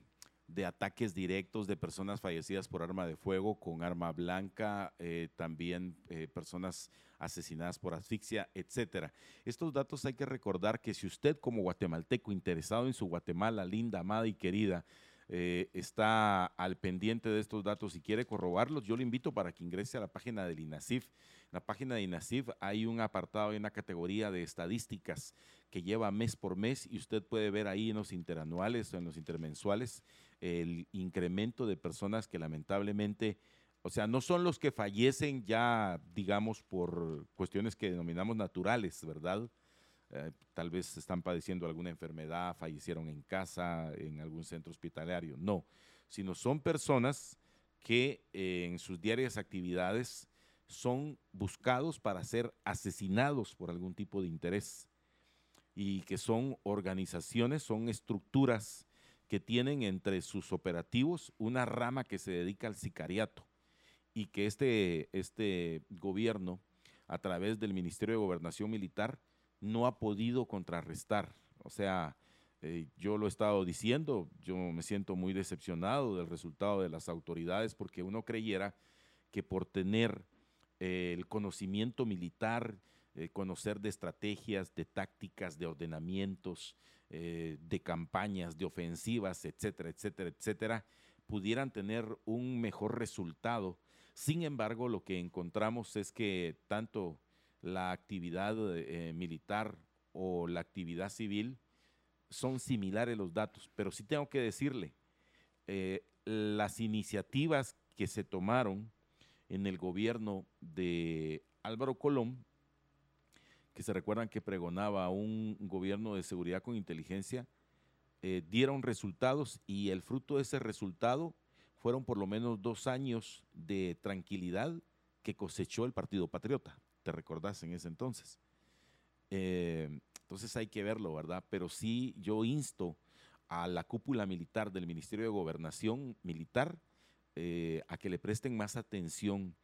de ataques directos de personas fallecidas por arma de fuego con arma blanca, eh, también eh, personas asesinadas por asfixia, etcétera. Estos datos hay que recordar que si usted como guatemalteco interesado en su Guatemala linda, amada y querida, eh, está al pendiente de estos datos y quiere corrobarlos, yo le invito para que ingrese a la página del INASIF. En la página de INASIF hay un apartado, y una categoría de estadísticas que lleva mes por mes y usted puede ver ahí en los interanuales o en los intermensuales el incremento de personas que lamentablemente, o sea, no son los que fallecen ya, digamos, por cuestiones que denominamos naturales, ¿verdad? Eh, tal vez están padeciendo alguna enfermedad, fallecieron en casa, en algún centro hospitalario, no, sino son personas que eh, en sus diarias actividades son buscados para ser asesinados por algún tipo de interés y que son organizaciones, son estructuras que tienen entre sus operativos una rama que se dedica al sicariato y que este, este gobierno, a través del Ministerio de Gobernación Militar, no ha podido contrarrestar. O sea, eh, yo lo he estado diciendo, yo me siento muy decepcionado del resultado de las autoridades porque uno creyera que por tener eh, el conocimiento militar, eh, conocer de estrategias, de tácticas, de ordenamientos, eh, de campañas, de ofensivas, etcétera, etcétera, etcétera, pudieran tener un mejor resultado. Sin embargo, lo que encontramos es que tanto la actividad eh, militar o la actividad civil son similares los datos, pero sí tengo que decirle, las iniciativas que se tomaron en el gobierno de Álvaro Colón que se recuerdan que pregonaba un gobierno de seguridad con inteligencia, eh, dieron resultados y el fruto de ese resultado fueron por lo menos dos años de tranquilidad que cosechó el Partido Patriota, te recordás en ese entonces. Eh, entonces hay que verlo, ¿verdad? Pero sí yo insto a la cúpula militar del Ministerio de Gobernación Militar eh, a que le presten más atención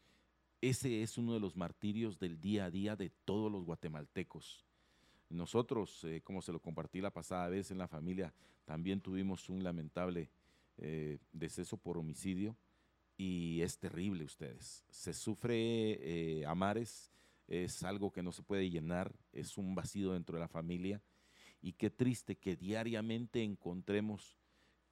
Ese es uno de los martirios del día a día de todos los guatemaltecos. Nosotros, eh, como se lo compartí la pasada vez en la familia, también tuvimos un lamentable eh, deceso por homicidio y es terrible ustedes. Se sufre eh, a mares, es algo que no se puede llenar, es un vacío dentro de la familia y qué triste que diariamente encontremos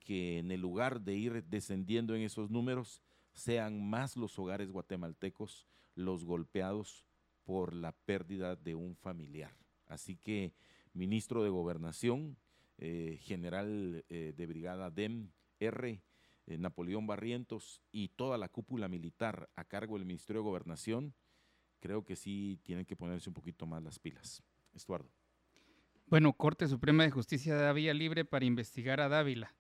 que en el lugar de ir descendiendo en esos números, sean más los hogares guatemaltecos los golpeados por la pérdida de un familiar. Así que, ministro de Gobernación, eh, general eh, de Brigada DEM R, eh, Napoleón Barrientos y toda la cúpula militar a cargo del Ministerio de Gobernación, creo que sí tienen que ponerse un poquito más las pilas. Estuardo. Bueno, Corte Suprema de Justicia da vía libre para investigar a Dávila.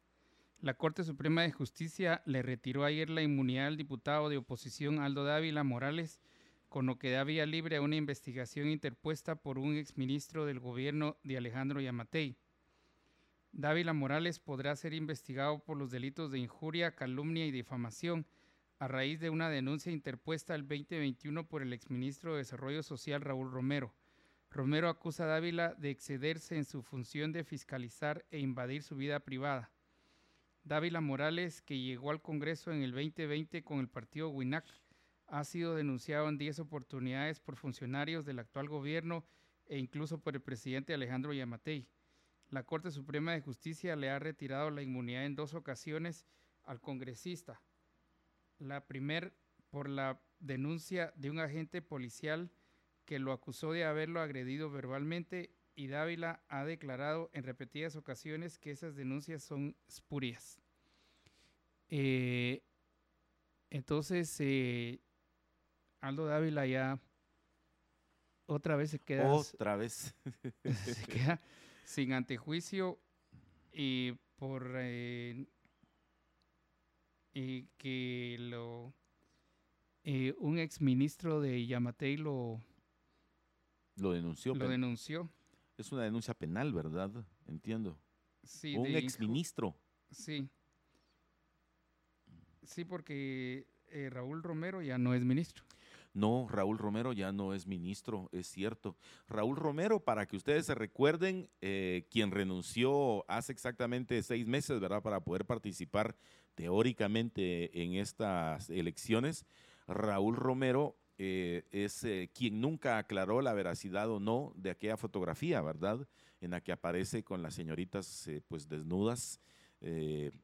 La Corte Suprema de Justicia le retiró ayer la inmunidad al diputado de oposición Aldo Dávila Morales, con lo que da vía libre a una investigación interpuesta por un exministro del gobierno de Alejandro Yamatei. Dávila Morales podrá ser investigado por los delitos de injuria, calumnia y difamación a raíz de una denuncia interpuesta el 2021 por el exministro de Desarrollo Social Raúl Romero. Romero acusa a Dávila de excederse en su función de fiscalizar e invadir su vida privada. Dávila Morales, que llegó al Congreso en el 2020 con el partido WINAC, ha sido denunciado en 10 oportunidades por funcionarios del actual gobierno e incluso por el presidente Alejandro Yamatei. La Corte Suprema de Justicia le ha retirado la inmunidad en dos ocasiones al congresista. La primera por la denuncia de un agente policial que lo acusó de haberlo agredido verbalmente y Dávila ha declarado en repetidas ocasiones que esas denuncias son espurias. Eh, entonces, eh, Aldo Dávila ya otra vez se queda. Otra vez. se queda sin antejuicio y por eh, que lo un exministro de Yamatei lo lo denunció. Lo denunció. Es una denuncia penal, ¿verdad? Entiendo. Sí. Un exministro. Sí. Sí, porque eh, Raúl Romero ya no es ministro. No, Raúl Romero ya no es ministro, es cierto. Raúl Romero, para que ustedes se recuerden, eh, quien renunció hace exactamente seis meses, ¿verdad? Para poder participar teóricamente en estas elecciones. Raúl Romero eh, es eh, quien nunca aclaró la veracidad o no de aquella fotografía, ¿verdad? En la que aparece con las señoritas eh, pues desnudas,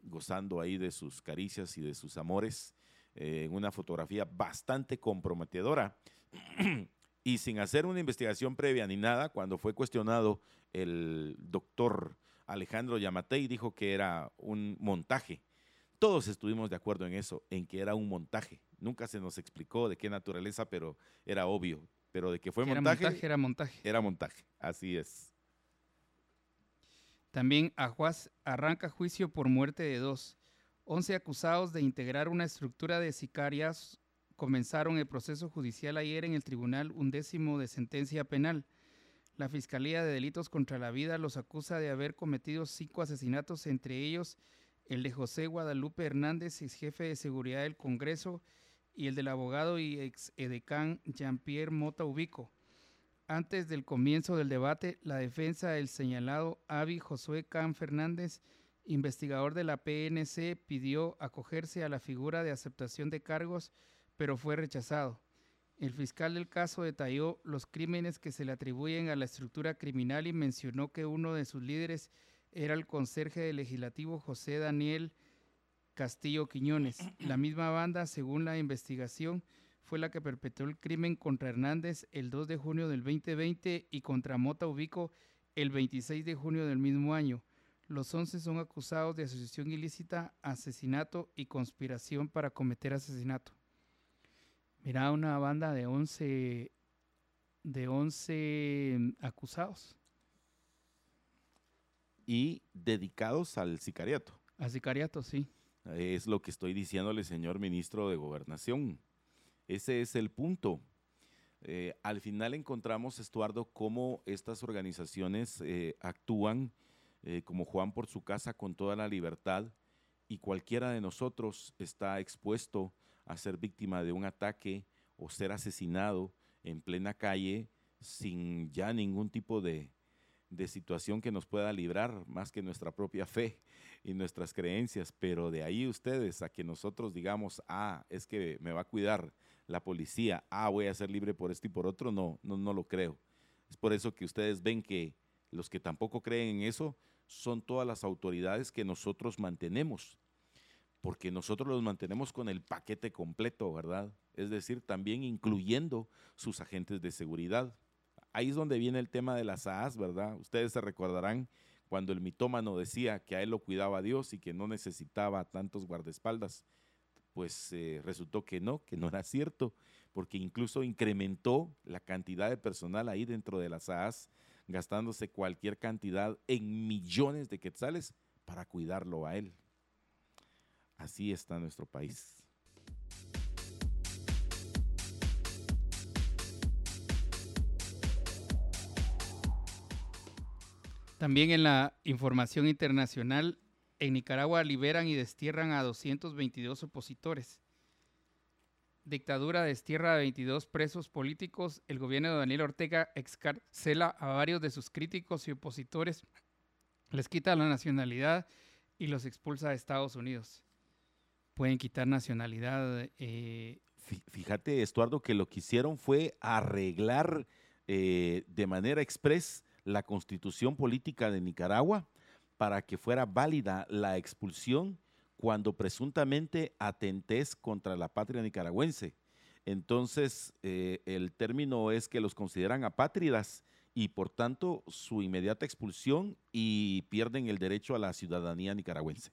gozando ahí de sus caricias y de sus amores, en una fotografía bastante comprometedora. y sin hacer una investigación previa ni nada, cuando fue cuestionado el doctor Alejandro Yamatei dijo que era un montaje. Todos estuvimos de acuerdo en eso, en que era un montaje Nunca se nos explicó de qué naturaleza, pero era obvio. Pero de que fue montaje, era montaje, era montaje. Era montaje, así es. También Ajuaz arranca juicio por muerte de dos. Once acusados de integrar una estructura de sicarias comenzaron el proceso judicial ayer en el Tribunal Undécimo de Sentencia Penal. La Fiscalía de Delitos contra la Vida los acusa de haber cometido cinco asesinatos, entre ellos el de José Guadalupe Hernández, ex jefe de seguridad del Congreso, y el del abogado y ex edecán Jean-Pierre Mota Ubico. Antes del comienzo del debate, la defensa del señalado Avi Josué Can Fernández, investigador de la PNC, pidió acogerse a la figura de aceptación de cargos, pero fue rechazado. El fiscal del caso detalló los crímenes que se le atribuyen a la estructura criminal y mencionó que uno de sus líderes era el conserje del legislativo José Daniel Castillo Quiñones. La misma banda, según la investigación, fue la que perpetró el crimen contra Hernández el 2 de junio del 2020 y contra Mota Ubico el 26 de junio del mismo año. Los 11 son acusados de asociación ilícita, asesinato y conspiración para cometer asesinato. Mira, una banda de 11, de 11 acusados. Y dedicados al sicariato. Al sicariato, sí. Es lo que estoy diciéndole, señor ministro de Gobernación. Ese es el punto. Eh, al final encontramos, Estuardo, cómo estas organizaciones eh, actúan eh, como Juan por su casa con toda la libertad y cualquiera de nosotros está expuesto a ser víctima de un ataque o ser asesinado en plena calle sin ya ningún tipo de, de situación que nos pueda librar más que nuestra propia fe y nuestras creencias, pero de ahí ustedes a que nosotros digamos, ah, es que me va a cuidar la policía, ah, voy a ser libre por esto y por otro, no, no, no lo creo. Es por eso que ustedes ven que los que tampoco creen en eso son todas las autoridades que nosotros mantenemos, porque nosotros los mantenemos con el paquete completo, ¿verdad? Es decir, también incluyendo sus agentes de seguridad. Ahí es donde viene el tema de las AAS, ¿verdad? Ustedes se recordarán cuando el mitómano decía que a él lo cuidaba Dios y que no necesitaba tantos guardaespaldas, pues eh, resultó que no, que no era cierto, porque incluso incrementó la cantidad de personal ahí dentro de las AAS, gastándose cualquier cantidad en millones de quetzales para cuidarlo a él. Así está nuestro país. También en la información internacional, en Nicaragua liberan y destierran a 222 opositores. Dictadura destierra a 22 presos políticos. El gobierno de Daniel Ortega excarcela a varios de sus críticos y opositores, les quita la nacionalidad y los expulsa a Estados Unidos. Pueden quitar nacionalidad. Eh, Fíjate, Estuardo, que lo que hicieron fue arreglar eh, de manera express la constitución política de Nicaragua para que fuera válida la expulsión cuando presuntamente atentes contra la patria nicaragüense. Entonces, eh, el término es que los consideran apátridas y por tanto su inmediata expulsión y pierden el derecho a la ciudadanía nicaragüense.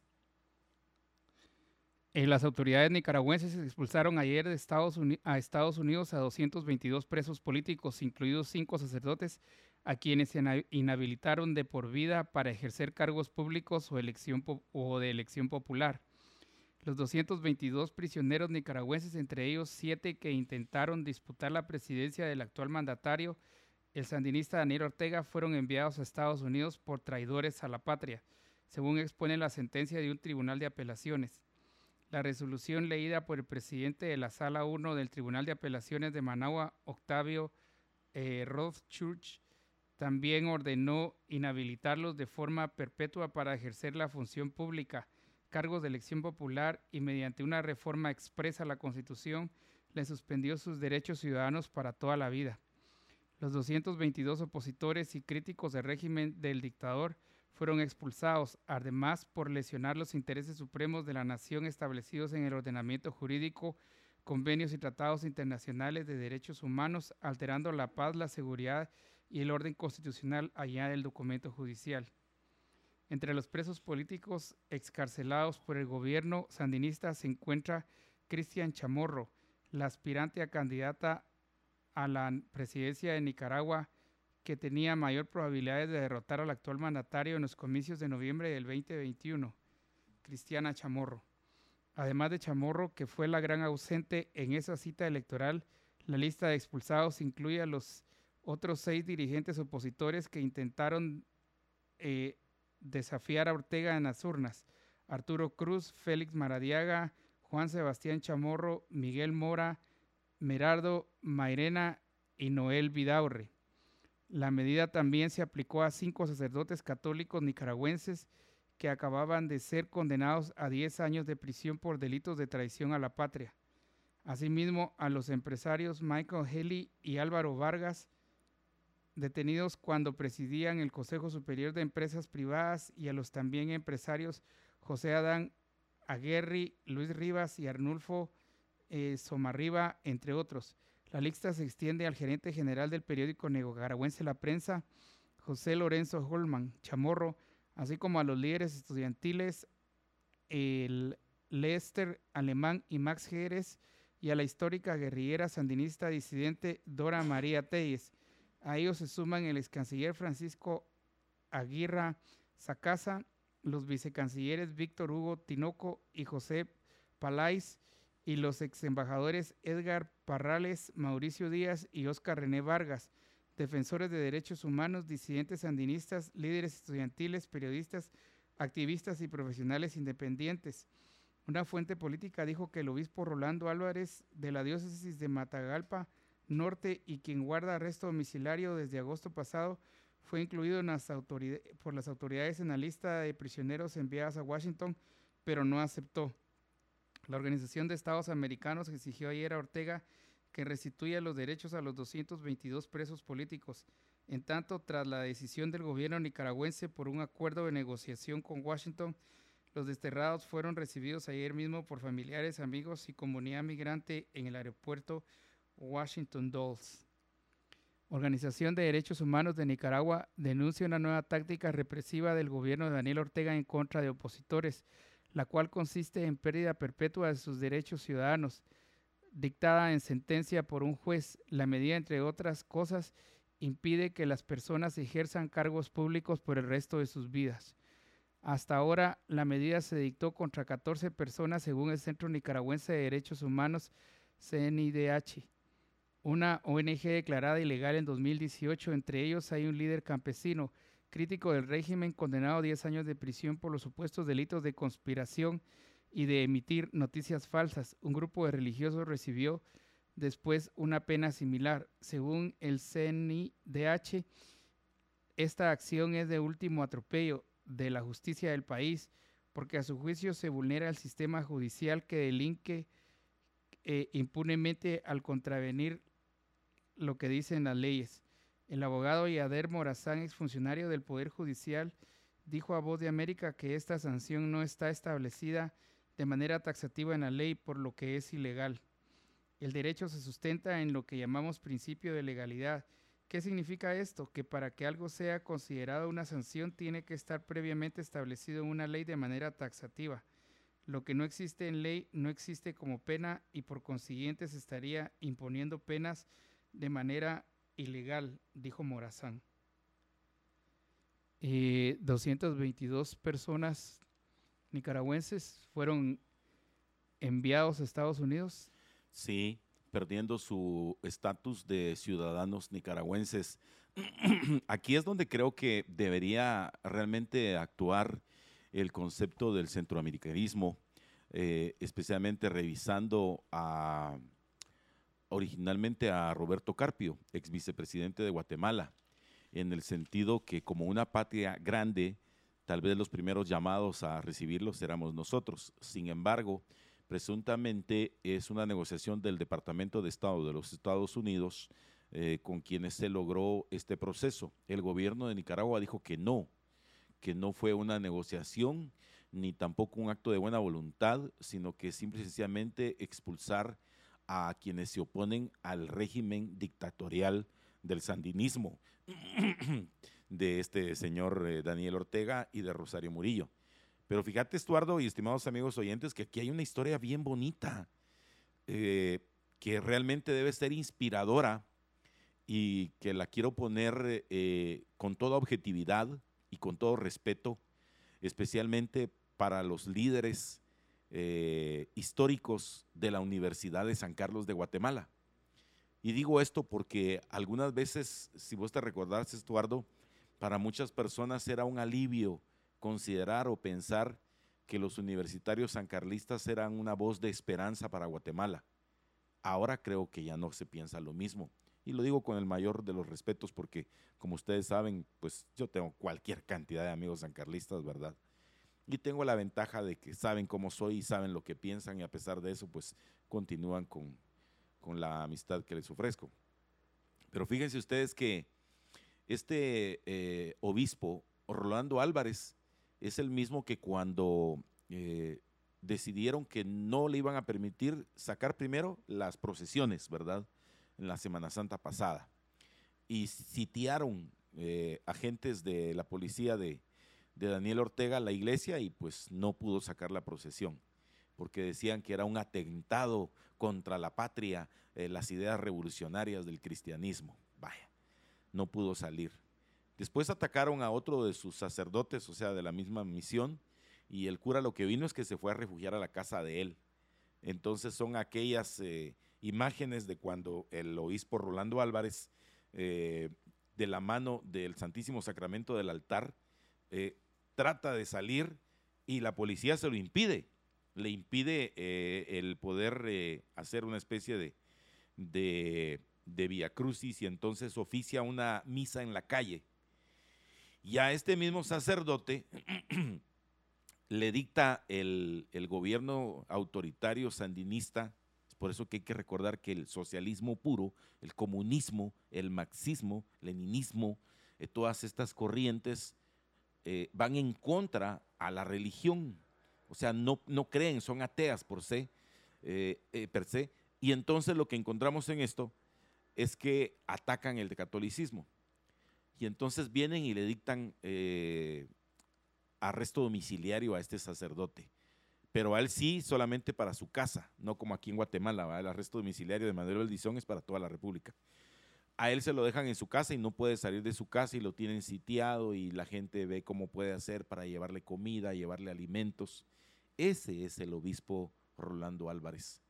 Eh, las autoridades nicaragüenses expulsaron ayer de Estados a Estados Unidos a 222 presos políticos, incluidos cinco sacerdotes a quienes se inhabilitaron de por vida para ejercer cargos públicos o, elección o de elección popular. Los 222 prisioneros nicaragüenses, entre ellos siete que intentaron disputar la presidencia del actual mandatario, el sandinista Daniel Ortega, fueron enviados a Estados Unidos por traidores a la patria, según expone la sentencia de un tribunal de apelaciones. La resolución leída por el presidente de la Sala 1 del Tribunal de Apelaciones de Managua, Octavio eh, también ordenó inhabilitarlos de forma perpetua para ejercer la función pública, cargos de elección popular y mediante una reforma expresa a la Constitución le suspendió sus derechos ciudadanos para toda la vida. Los 222 opositores y críticos del régimen del dictador fueron expulsados, además por lesionar los intereses supremos de la nación establecidos en el ordenamiento jurídico, convenios y tratados internacionales de derechos humanos, alterando la paz, la seguridad y el orden constitucional allá del documento judicial. Entre los presos políticos excarcelados por el gobierno sandinista se encuentra Cristian Chamorro, la aspirante a candidata a la presidencia de Nicaragua que tenía mayor probabilidad de derrotar al actual mandatario en los comicios de noviembre del 2021, Cristiana Chamorro. Además de Chamorro, que fue la gran ausente en esa cita electoral, la lista de expulsados incluye a los otros seis dirigentes opositores que intentaron eh, desafiar a Ortega en las urnas. Arturo Cruz, Félix Maradiaga, Juan Sebastián Chamorro, Miguel Mora, Merardo Mairena y Noel Vidaurre. La medida también se aplicó a cinco sacerdotes católicos nicaragüenses que acababan de ser condenados a 10 años de prisión por delitos de traición a la patria. Asimismo, a los empresarios Michael Haley y Álvaro Vargas, detenidos cuando presidían el Consejo Superior de Empresas Privadas y a los también empresarios José Adán Aguerri, Luis Rivas y Arnulfo eh, Somarriba, entre otros. La lista se extiende al gerente general del periódico neocaragüense La Prensa, José Lorenzo Holman Chamorro, así como a los líderes estudiantiles, el Lester Alemán y Max Jerez, y a la histórica guerrillera sandinista disidente Dora María Telles. A ellos se suman el ex canciller Francisco Aguirra Sacasa, los vicecancilleres Víctor Hugo Tinoco y José Palais y los ex embajadores Edgar Parrales, Mauricio Díaz y Oscar René Vargas, defensores de derechos humanos, disidentes sandinistas, líderes estudiantiles, periodistas, activistas y profesionales independientes. Una fuente política dijo que el obispo Rolando Álvarez de la diócesis de Matagalpa Norte y quien guarda arresto domiciliario desde agosto pasado fue incluido por las autoridades en la lista de prisioneros enviadas a Washington, pero no aceptó. La Organización de Estados Americanos exigió ayer a Ortega que restituya los derechos a los 222 presos políticos. En tanto, tras la decisión del gobierno nicaragüense por un acuerdo de negociación con Washington, los desterrados fueron recibidos ayer mismo por familiares, amigos y comunidad migrante en el aeropuerto Washington Dulles. Organización de Derechos Humanos de Nicaragua denuncia una nueva táctica represiva del gobierno de Daniel Ortega en contra de opositores, la cual consiste en pérdida perpetua de sus derechos ciudadanos. Dictada en sentencia por un juez, la medida, entre otras cosas, impide que las personas ejerzan cargos públicos por el resto de sus vidas. Hasta ahora, la medida se dictó contra 14 personas según el Centro Nicaragüense de Derechos Humanos, CNIDH, una ONG declarada ilegal en 2018. Entre ellos hay un líder campesino, crítico del régimen, condenado a 10 años de prisión por los supuestos delitos de conspiración y de emitir noticias falsas. Un grupo de religiosos recibió después una pena similar. Según el CNIDH, esta acción es de último atropello de la justicia del país, porque a su juicio se vulnera el sistema judicial que delinque eh, impunemente al contravenir lo que dicen las leyes. El abogado Yader Morazán, exfuncionario del Poder Judicial, dijo a Voz de América que esta sanción no está establecida de manera taxativa en la ley, por lo que es ilegal. El derecho se sustenta en lo que llamamos principio de legalidad, ¿Qué significa esto? Que para que algo sea considerado una sanción tiene que estar previamente establecido en una ley de manera taxativa. Lo que no existe en ley no existe como pena y por consiguiente se estaría imponiendo penas de manera ilegal, dijo Morazán. 222 eh, personas nicaragüenses fueron enviados a Estados Unidos. Sí, perdiendo su estatus de ciudadanos nicaragüenses. Aquí es donde creo que debería realmente actuar el concepto del centroamericanismo, eh, especialmente revisando a, originalmente a Roberto Carpio, ex vicepresidente de Guatemala, en el sentido que como una patria grande, tal vez los primeros llamados a recibirlos éramos nosotros. Sin embargo, presuntamente es una negociación del Departamento de Estado de los Estados Unidos eh, con quienes se logró este proceso. El gobierno de Nicaragua dijo que no, que no fue una negociación ni tampoco un acto de buena voluntad, sino que simple y sencillamente expulsar a quienes se oponen al régimen dictatorial del sandinismo de este señor eh, Daniel Ortega y de Rosario Murillo. Pero fíjate, Estuardo y estimados amigos oyentes, que aquí hay una historia bien bonita, eh, que realmente debe ser inspiradora y que la quiero poner eh, con toda objetividad y con todo respeto, especialmente para los líderes eh, históricos de la Universidad de San Carlos de Guatemala. Y digo esto porque algunas veces, si vos te recordás, Estuardo, para muchas personas era un alivio considerar o pensar que los universitarios sancarlistas eran una voz de esperanza para Guatemala. Ahora creo que ya no se piensa lo mismo. Y lo digo con el mayor de los respetos porque, como ustedes saben, pues yo tengo cualquier cantidad de amigos sancarlistas, ¿verdad? Y tengo la ventaja de que saben cómo soy y saben lo que piensan y a pesar de eso, pues continúan con, la amistad que les ofrezco. Pero fíjense ustedes que este eh, obispo, Rolando Álvarez, es el mismo que cuando eh, decidieron que no le iban a permitir sacar primero las procesiones, ¿verdad? En la Semana Santa pasada. Y sitiaron eh, agentes de la policía de, Daniel Ortega a la iglesia y pues no pudo sacar la procesión, porque decían que era un atentado contra la patria, eh, las ideas revolucionarias del cristianismo. Vaya, no pudo salir. Después atacaron a otro de sus sacerdotes, o sea, de la misma misión, y el cura lo que vino es que se fue a refugiar a la casa de él. Entonces son aquellas eh, imágenes de cuando el obispo Rolando Álvarez, eh, de la mano del Santísimo Sacramento del altar, trata de salir y la policía se lo impide. le impide eh, el poder eh, hacer una especie de, de, crucis y entonces oficia una misa en la calle. Y a este mismo sacerdote le dicta el, gobierno autoritario sandinista por eso que hay que recordar que el socialismo puro, el comunismo, el marxismo, leninismo, eh, todas estas corrientes eh, van en contra a la religión. O sea, no, no creen, son ateas por se, eh, per se. Y entonces lo que encontramos en esto es que atacan el catolicismo. Y entonces vienen y le dictan arresto domiciliario a este sacerdote pero a él sí solamente para su casa, no como aquí en Guatemala, el arresto domiciliario de Manuel Eldizón es para toda la República. A él se lo dejan en su casa y no puede salir de su casa y lo tienen sitiado y la gente ve cómo puede hacer para llevarle comida, llevarle alimentos. Ese es el obispo Rolando Álvarez.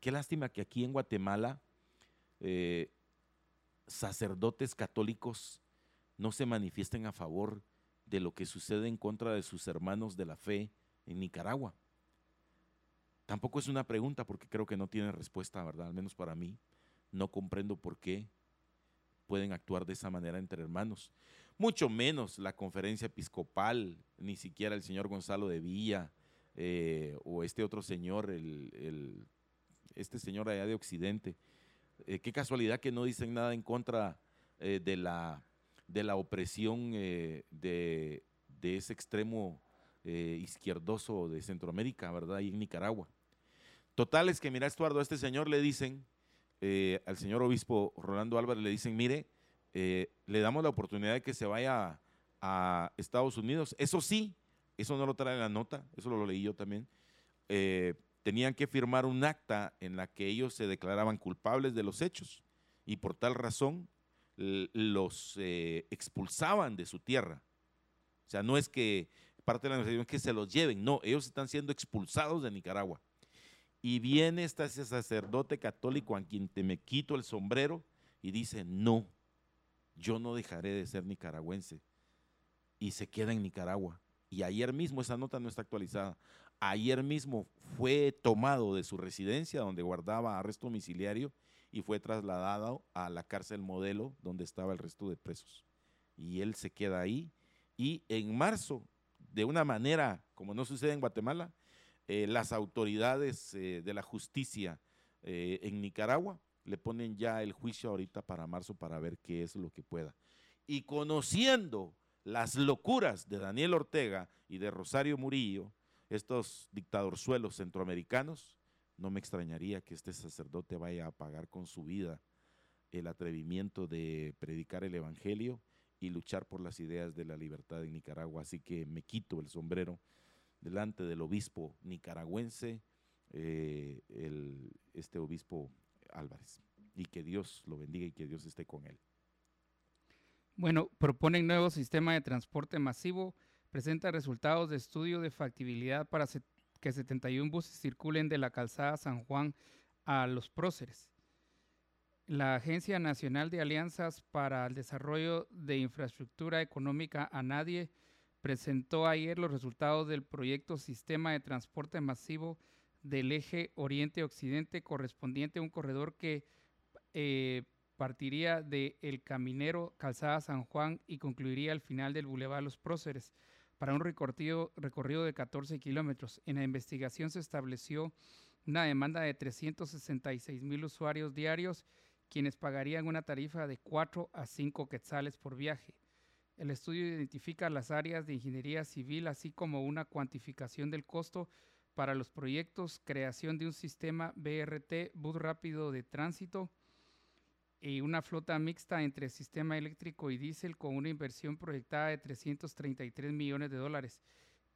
Qué lástima que aquí en Guatemala eh, sacerdotes católicos no se manifiesten a favor de lo que sucede en contra de sus hermanos de la fe en Nicaragua. Tampoco es una pregunta porque creo que no tiene respuesta, ¿verdad? Al menos para mí. No comprendo por qué pueden actuar de esa manera entre hermanos. Mucho menos la conferencia episcopal, ni siquiera el señor Gonzalo de Villa eh, o este otro señor, el, este señor allá de Occidente. Eh, qué casualidad que no dicen nada en contra eh, de, la, de la opresión de, de ese extremo izquierdoso de Centroamérica, ¿verdad? Y en Nicaragua. Total es que, mira, Estuardo, a este señor le dicen, eh, al señor obispo Rolando Álvarez le dicen, mire, eh, le damos la oportunidad de que se vaya a, Estados Unidos. Eso sí, eso no lo trae la nota, eso lo leí yo también. tenían que firmar un acta en la que ellos se declaraban culpables de los hechos y por tal razón los expulsaban de su tierra. O sea, no es que parte de la negociación es que se los lleven. No, ellos están siendo expulsados de Nicaragua. Y viene este sacerdote católico a quien te me quito el sombrero y dice, no, yo no dejaré de ser nicaragüense. Y se queda en Nicaragua. Y ayer mismo, esa nota no está actualizada, ayer mismo fue tomado de su residencia donde guardaba arresto domiciliario y fue trasladado a la cárcel modelo donde estaba el resto de presos. Y él se queda ahí. Y en marzo de una manera como no sucede en Guatemala, eh, las autoridades eh, de la justicia eh, en Nicaragua le ponen ya el juicio ahorita para marzo para ver qué es lo que pueda. Y conociendo las locuras de Daniel Ortega y de Rosario Murillo, estos dictadorzuelos centroamericanos, no me extrañaría que este sacerdote vaya a pagar con su vida el atrevimiento de predicar el Evangelio y luchar por las ideas de la libertad en Nicaragua. Así que me quito el sombrero delante del obispo nicaragüense, eh, el, este obispo Álvarez. Y que Dios lo bendiga y que Dios esté con él. Bueno, proponen nuevo sistema de transporte masivo, presenta resultados de estudio de factibilidad para que 71 buses circulen de la calzada San Juan a los próceres. La Agencia Nacional de Alianzas para el Desarrollo de Infraestructura Económica ANADIE presentó ayer los resultados del proyecto Sistema de Transporte Masivo del eje Oriente-Occidente correspondiente a un corredor que eh, partiría de El Caminero, Calzada San Juan y concluiría al final del Boulevard Los Próceres para un recorrido, recorrido de 14 kilómetros. En la investigación se estableció una demanda de 366 mil usuarios diarios quienes pagarían una tarifa de 4 a 5 quetzales por viaje. El estudio identifica las áreas de ingeniería civil, así como una cuantificación del costo para los proyectos, creación de un sistema BRT, bus rápido de tránsito, y una flota mixta entre sistema eléctrico y diésel con una inversión proyectada de 333 millones de dólares.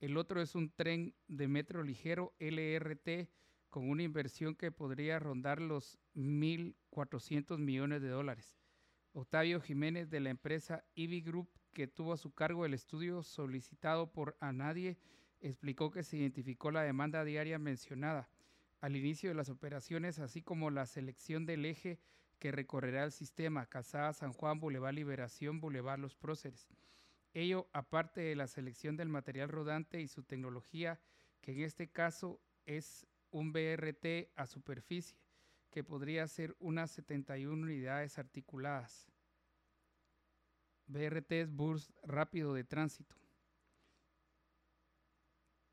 El otro es un tren de metro ligero LRT con una inversión que podría rondar los 1.400 millones de dólares. Octavio Jiménez de la empresa IBI Group, que tuvo a su cargo el estudio solicitado por Anadie, explicó que se identificó la demanda diaria mencionada al inicio de las operaciones, así como la selección del eje que recorrerá el sistema Casada San Juan, Boulevard Liberación, Boulevard Los Próceres. Ello aparte de la selección del material rodante y su tecnología, que en este caso es un BRT a superficie, que podría ser unas 71 unidades articuladas. BRT es bus rápido de tránsito.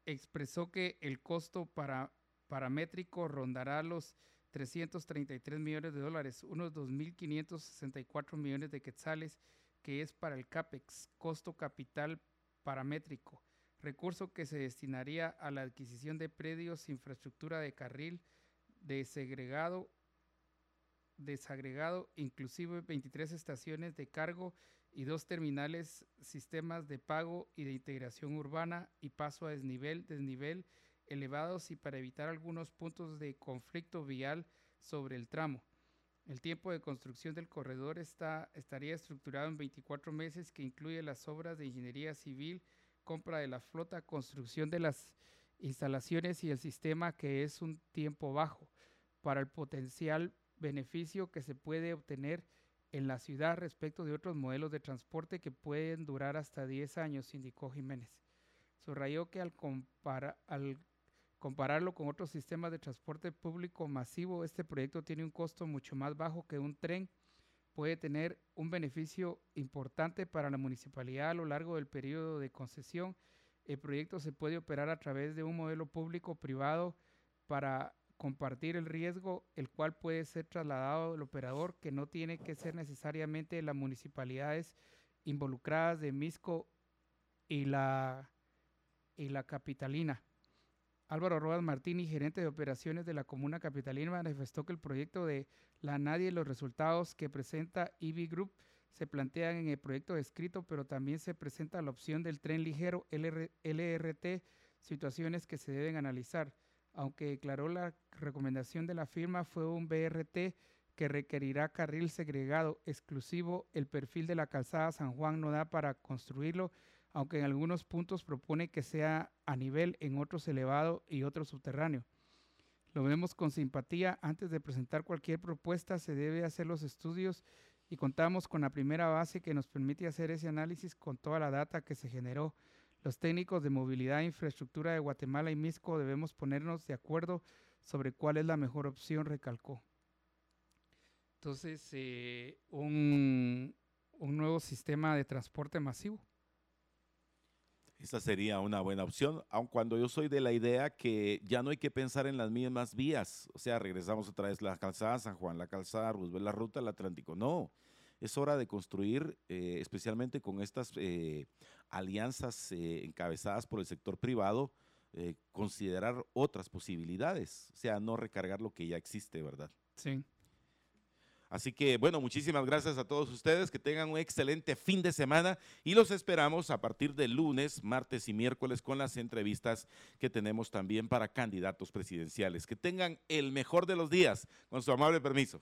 Expresó que el costo para paramétrico rondará los 333 millones de dólares, unos 2.564 millones de quetzales, que es para el CAPEX, costo capital paramétrico, recurso que se destinaría a la adquisición de predios, infraestructura de carril, desagregado, inclusive 23 estaciones de cargo y dos terminales, sistemas de pago y de integración urbana y paso a desnivel, desnivel elevados y para evitar algunos puntos de conflicto vial sobre el tramo. El tiempo de construcción del corredor está, estaría estructurado en 24 meses que incluye las obras de ingeniería civil, compra de la flota, construcción de las instalaciones y el sistema que es un tiempo bajo para el potencial beneficio que se puede obtener en la ciudad respecto de otros modelos de transporte que pueden durar hasta 10 años, indicó Jiménez. Subrayó que al, al compararlo con otros sistemas de transporte público masivo, este proyecto tiene un costo mucho más bajo que un tren. Puede tener un beneficio importante para la municipalidad a lo largo del periodo de concesión. El proyecto se puede operar a través de un modelo público-privado para compartir el riesgo, el cual puede ser trasladado al operador, que no tiene que ser necesariamente las municipalidades involucradas de Misco y la, y la capitalina. Álvaro Rodas Martini, gerente de operaciones de la Comuna Capitalina, manifestó que el proyecto de la Nadie y los resultados que presenta EV Group se plantean en el proyecto descrito, pero también se presenta la opción del tren ligero LRT, situaciones que se deben analizar aunque declaró la recomendación de la firma fue un BRT que requerirá carril segregado exclusivo. El perfil de la calzada San Juan no da para construirlo, aunque en algunos puntos propone que sea a nivel, en otros elevado y otros subterráneo. Lo vemos con simpatía. Antes de presentar cualquier propuesta se debe hacer los estudios y contamos con la primera base que nos permite hacer ese análisis con toda la data que se generó los técnicos de movilidad e infraestructura de Guatemala y Misco debemos ponernos de acuerdo sobre cuál es la mejor opción, recalcó. Entonces, eh, un, nuevo sistema de transporte masivo. Esa sería una buena opción, aun cuando yo soy de la idea que ya no hay que pensar en las mismas vías. O sea, regresamos otra vez la calzada San Juan, la calzada Roosevelt, la ruta del Atlántico. No, es hora de construir, eh, especialmente con estas eh, alianzas eh, encabezadas por el sector privado, considerar otras posibilidades, o sea, no recargar lo que ya existe, ¿verdad? Sí. Así que, bueno, muchísimas gracias a todos ustedes, que tengan un excelente fin de semana y los esperamos a partir de lunes, martes y miércoles con las entrevistas que tenemos también para candidatos presidenciales. Que tengan el mejor de los días, con su amable permiso.